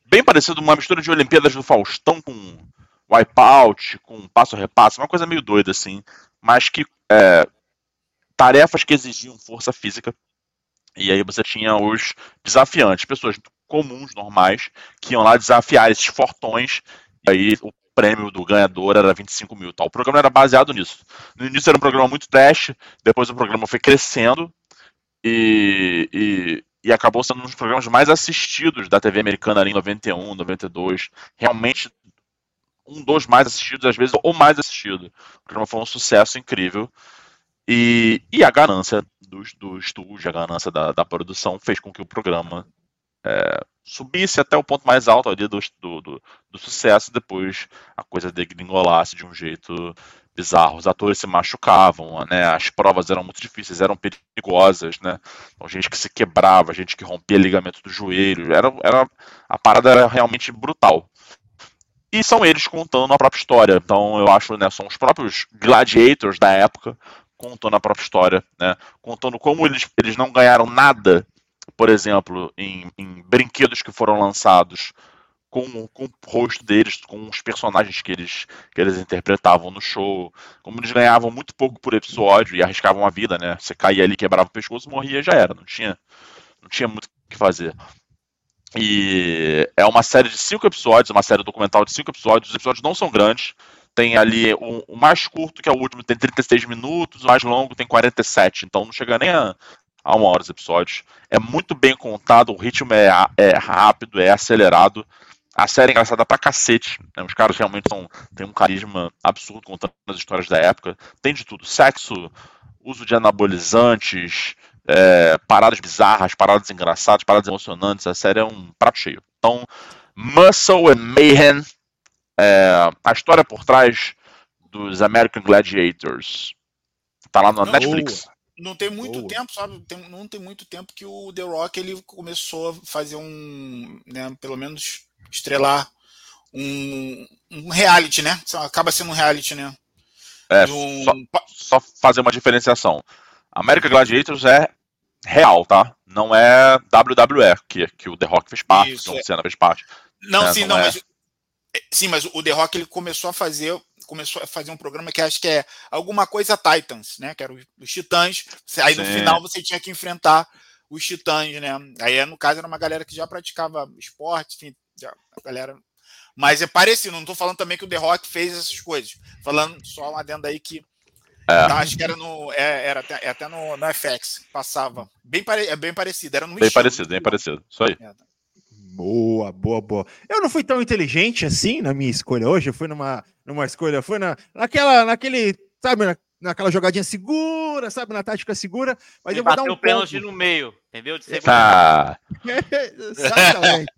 bem parecido uma mistura de Olimpíadas do Faustão com wipeout, com passo-repasso, uma coisa meio doida assim, mas que é, tarefas que exigiam força física. E aí você tinha os desafiantes, pessoas comuns, normais, que iam lá desafiar esses fortões. E aí o prêmio do ganhador era 25 mil. Tal. O programa era baseado nisso. No início era um programa muito trash, depois o programa foi crescendo e, e, e acabou sendo um dos programas mais assistidos da TV americana ali em 91, 92. Realmente um dos mais assistidos, às vezes o mais assistido. O programa foi um sucesso incrível. E, e a ganância do, do estúdio, a ganância da, da produção fez com que o programa é, subisse até o ponto mais alto ali do, do, do, sucesso, depois a coisa degringolasse de um jeito bizarro. Os atores se machucavam, né? As provas eram muito difíceis, eram perigosas, né? Então, gente que se quebrava, gente que rompia ligamento do joelho, era, era a parada era realmente brutal. E são eles contando a própria história. Então, eu acho, né, são os próprios gladiators da época contando a própria história, né? Contando como eles, eles não ganharam nada por exemplo, em, em brinquedos que foram lançados com, com, o rosto deles, com os personagens que eles, que eles interpretavam no show. Como eles ganhavam muito pouco por episódio e arriscavam a vida, né? Você caía ali, quebrava o pescoço, morria já era. Não tinha, não tinha muito o que fazer. E é uma série de cinco episódios, uma série documental de cinco episódios. Os episódios não são grandes. Tem ali o, o mais curto, que é o último, tem 36 minutos, o mais longo tem 47. Então não chega nem a, a uma hora os episódios. É muito bem contado, o ritmo é, é rápido, é acelerado. A série é engraçada pra cacete. Né? Os caras realmente são, têm um carisma absurdo contando as histórias da época. Tem de tudo: sexo, uso de anabolizantes, é, paradas bizarras, paradas engraçadas, paradas emocionantes. A série é um prato cheio. Então, Muscle and Mayhem. É, a história por trás dos American Gladiators. Tá lá no Netflix. Não tem muito Boa. tempo, sabe? Tem, não tem muito tempo que o The Rock ele começou a fazer um, né, pelo menos estrelar um, um reality, né? Acaba sendo um reality, né? É, um... só, só, fazer uma diferenciação. American Gladiators é real, tá? Não é WWE, que, que o The Rock fez parte, Isso, John é. Fez parte. Não, né? sim, não, não é... mas. Sim, mas o The Rock ele começou a fazer começou a fazer um programa que acho que é alguma coisa Titans, né? Que era os Titãs. Aí Sim. no final você tinha que enfrentar os Titãs, né? Aí no caso era uma galera que já praticava esporte, enfim, já, a galera. Mas é parecido, não estou falando também que o The Rock fez essas coisas. Falando só uma adenda aí que. É. Tá, acho que era no. É, era até, é até no, no FX, passava. Bem, pare, é bem parecido, era no Bem estilo, parecido, bem parecido. Isso aí. É, tá. Boa, boa, boa. Eu não fui tão inteligente assim na minha escolha hoje. Eu fui numa, numa escolha, fui na, naquela, naquele, sabe, na, naquela jogadinha segura, sabe, na tática segura. Mas Ele eu vou dar um o pênalti no meio, entendeu? De tá. Exatamente.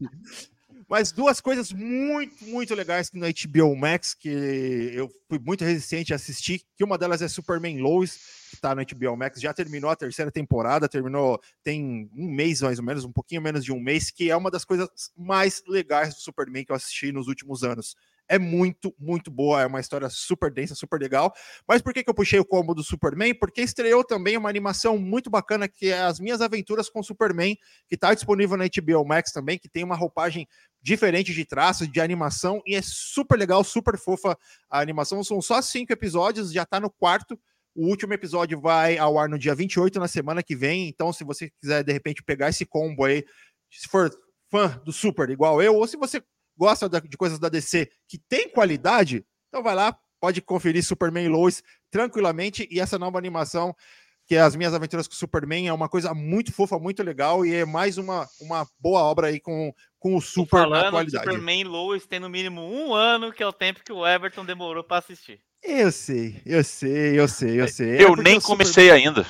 Mas duas coisas muito, muito legais no HBO Max, que eu fui muito resistente a assistir, que uma delas é Superman Lois, que tá no HBO Max, já terminou a terceira temporada, terminou tem um mês mais ou menos, um pouquinho menos de um mês, que é uma das coisas mais legais do Superman que eu assisti nos últimos anos é muito, muito boa. É uma história super densa, super legal. Mas por que, que eu puxei o combo do Superman? Porque estreou também uma animação muito bacana que é As Minhas Aventuras com Superman, que está disponível na HBO Max também, que tem uma roupagem diferente de traços, de animação, e é super legal, super fofa a animação. São só cinco episódios, já está no quarto. O último episódio vai ao ar no dia 28, na semana que vem. Então, se você quiser, de repente, pegar esse combo aí, se for fã do Super igual eu, ou se você gosta de coisas da DC que tem qualidade, então vai lá, pode conferir Superman Lois tranquilamente. E essa nova animação, que é As Minhas Aventuras com Superman, é uma coisa muito fofa, muito legal e é mais uma, uma boa obra aí com, com o Super falando na qualidade. Superman Lois tem no mínimo um ano, que é o tempo que o Everton demorou para assistir. Eu sei, eu sei, eu sei, eu sei. Eu é nem comecei Superman... ainda.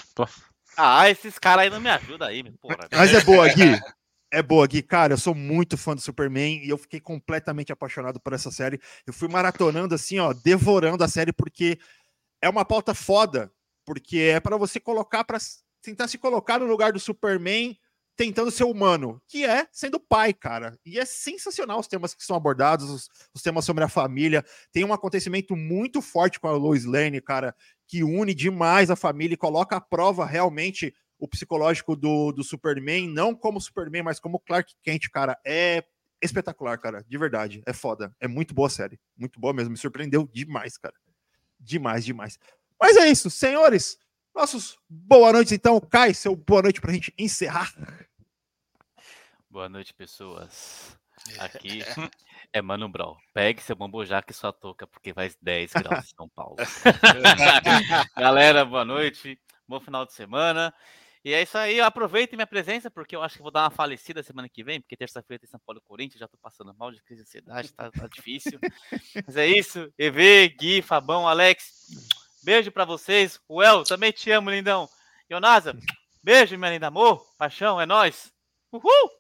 Ah, esses caras aí não me ajudam aí, porra. Mas é boa, Gui. É boa, Gui. Cara, eu sou muito fã do Superman e eu fiquei completamente apaixonado por essa série. Eu fui maratonando assim, ó, devorando a série porque é uma pauta foda, porque é para você colocar para tentar se colocar no lugar do Superman tentando ser humano, que é sendo pai, cara. E é sensacional os temas que são abordados, os, os temas sobre a família. Tem um acontecimento muito forte com a Lois Lane, cara, que une demais a família e coloca à prova realmente o psicológico do, do Superman, não como Superman, mas como Clark Kent, cara, é espetacular, cara, de verdade, é foda, é muito boa a série, muito boa mesmo, me surpreendeu demais, cara, demais, demais. Mas é isso, senhores, nossos boa noite então, Kai, seu boa noite pra gente encerrar. Boa noite, pessoas. Aqui é Mano Brown. Pegue seu bambojaca e sua touca, porque vai 10 graus em São Paulo. Galera, boa noite. Bom final de semana. E é isso aí, aproveite minha presença, porque eu acho que vou dar uma falecida semana que vem, porque terça-feira tem São Paulo e Corinthians, já tô passando mal de crise de ansiedade, tá, tá difícil. Mas é isso, EV, Gui, Fabão, Alex, beijo para vocês. O El, também te amo, lindão. Ionasa, beijo, minha linda amor, paixão, é nós. Uhul!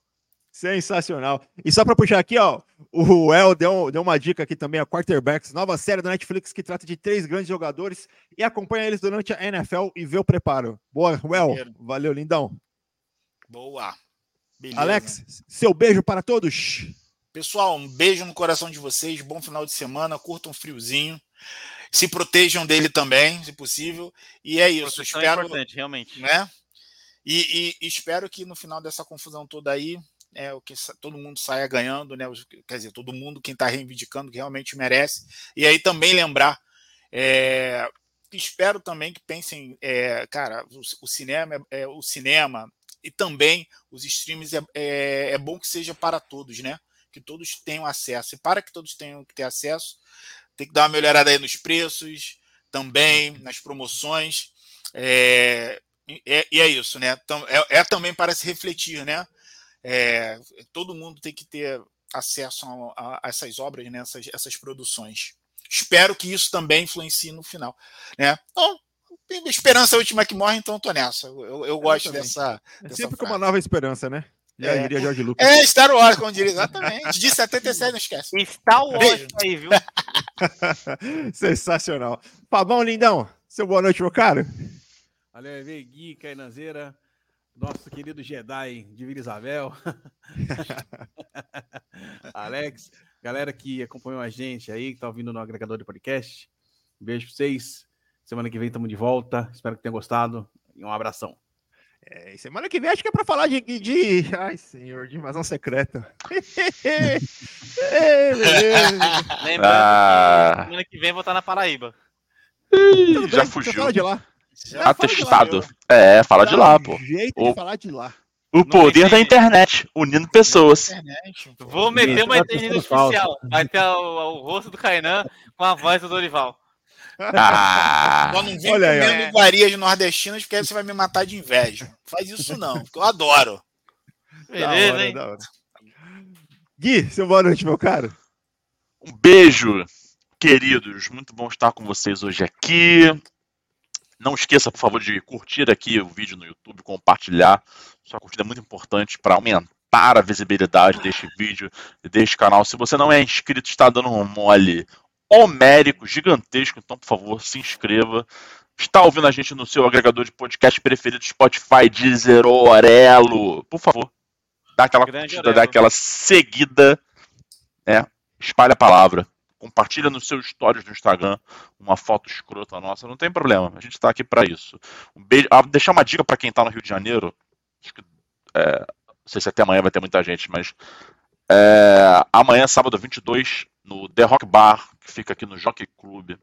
Sensacional. E só para puxar aqui, ó, o El deu, deu uma dica aqui também, a Quarterbacks, nova série da Netflix que trata de três grandes jogadores e acompanha eles durante a NFL e vê o preparo. Boa, El. Valeu, lindão. Boa. Beleza. Alex, seu beijo para todos. Pessoal, um beijo no coração de vocês, bom final de semana, curtam um friozinho. Se protejam dele também, se possível. E é isso. Proteção é espero, é importante, realmente. Né? E, e espero que no final dessa confusão toda aí é, o que todo mundo saia ganhando, né? Quer dizer, todo mundo quem está reivindicando que realmente merece. E aí também lembrar, é, espero também que pensem, é, cara, o, o cinema é, é, o cinema e também os streams é, é, é, bom que seja para todos, né? Que todos tenham acesso. E para que todos tenham que ter acesso, tem que dar uma melhorada aí nos preços, também nas promoções. É, e é isso, né? É, é também para se refletir, né? É, todo mundo tem que ter acesso a, a, a essas obras, né, essas, essas, produções. Espero que isso também influencie no final. Né? Então, esperança é a última que morre, então estou nessa. Eu, eu gosto dessa, é sempre com uma nova esperança, né? Já é. diria George Lucas. É, Star Wars, como diria, exatamente. De 77, não esquece. Star Wars aí, viu? Sensacional. Fabão, lindão, seu boa noite, meu caro. Valeu, Gui, Cainazeira nosso querido Jedi de Vila Isabel, Alex, galera que acompanhou a gente aí, que tá ouvindo no agregador de podcast. Um beijo pra vocês. Semana que vem estamos de volta. Espero que tenham gostado. E um abração. É, semana que vem acho que é para falar de, de. Ai, senhor, de invasão secreta. é, Lembrando ah. que semana que vem vou estar na Paraíba. Ih, já fugiu. de lá. Já Atestado. é, fala de lá, pô. Jeito o... de falar de lá. O poder da internet, unindo pessoas. Internet, Vou meter uma inteligência artificial. Vai ter o, o, rosto do Kainan com a voz do Dorival. Ah, Só não vem Olha comendo aí, iguarias nordestinas porque aí você vai me matar de inveja. Faz isso não, porque eu adoro. Beleza, hora, hein? Gui, seu boa noite, meu caro. Um beijo, queridos. Muito bom estar com vocês hoje aqui. Não esqueça, por favor, de curtir aqui o vídeo no YouTube, compartilhar. Sua curtida é muito importante para aumentar a visibilidade deste vídeo e deste canal. Se você não é inscrito, está dando um mole homérico, gigantesco, então por favor se inscreva. Está ouvindo a gente no seu agregador de podcast preferido, Spotify, Deezer, Orelo. Por favor, dá aquela Grande curtida, dá aquela seguida, né? Espalha a palavra. Compartilha nos seus stories do Instagram uma foto escrota nossa, não tem problema. A gente está aqui para isso. Um beijo. Ah, deixar uma dica para quem está no Rio de Janeiro. Acho que, é, não sei se até amanhã vai ter muita gente, mas é, amanhã, sábado 22, no The Rock Bar, que fica aqui no Jockey Club,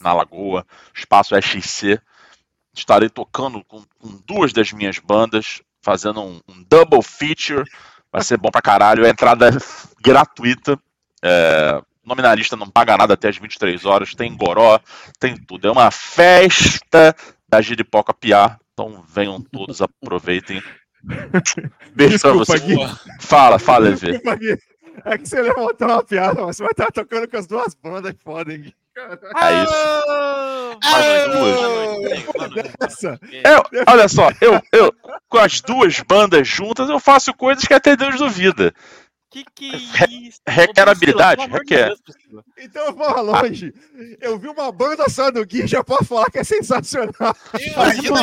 na Lagoa, espaço SXC. Estarei tocando com, com duas das minhas bandas, fazendo um, um double feature. Vai ser bom pra caralho. A entrada é gratuita. É, nominalista não paga nada até as 23 horas. Tem goró, tem tudo. É uma festa da Giripoca Piá. Então venham todos, aproveitem. Beijo pra Desculpa, vocês. Gui. Fala, fala, Levi. Desculpa, Gui. É que você levantou uma piada, mas você vai estar tocando com as duas bandas foda, hein. É isso. Mais duas. Essa. Eu, olha só, eu, eu, com as duas bandas juntas, eu faço coisas que até Deus duvida. Que que é isso? requer habilidade? Requer. Então eu vou longe. Eu vi uma banda só do Gui, já posso falar que é sensacional. Imagina.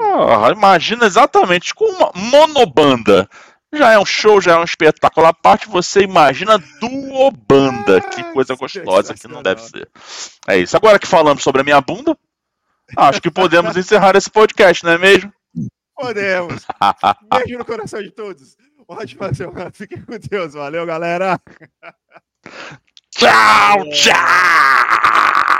Ah, imagina exatamente com uma monobanda. Já é um show, já é um espetáculo à parte, você imagina duobanda. Que coisa gostosa que não deve ser. É isso. Agora que falamos sobre a minha bunda, acho que podemos encerrar esse podcast, não é mesmo? Podemos. Beijo no coração de todos. Ótima semana. Fiquem com Deus. Valeu, galera. Tchau, tchau!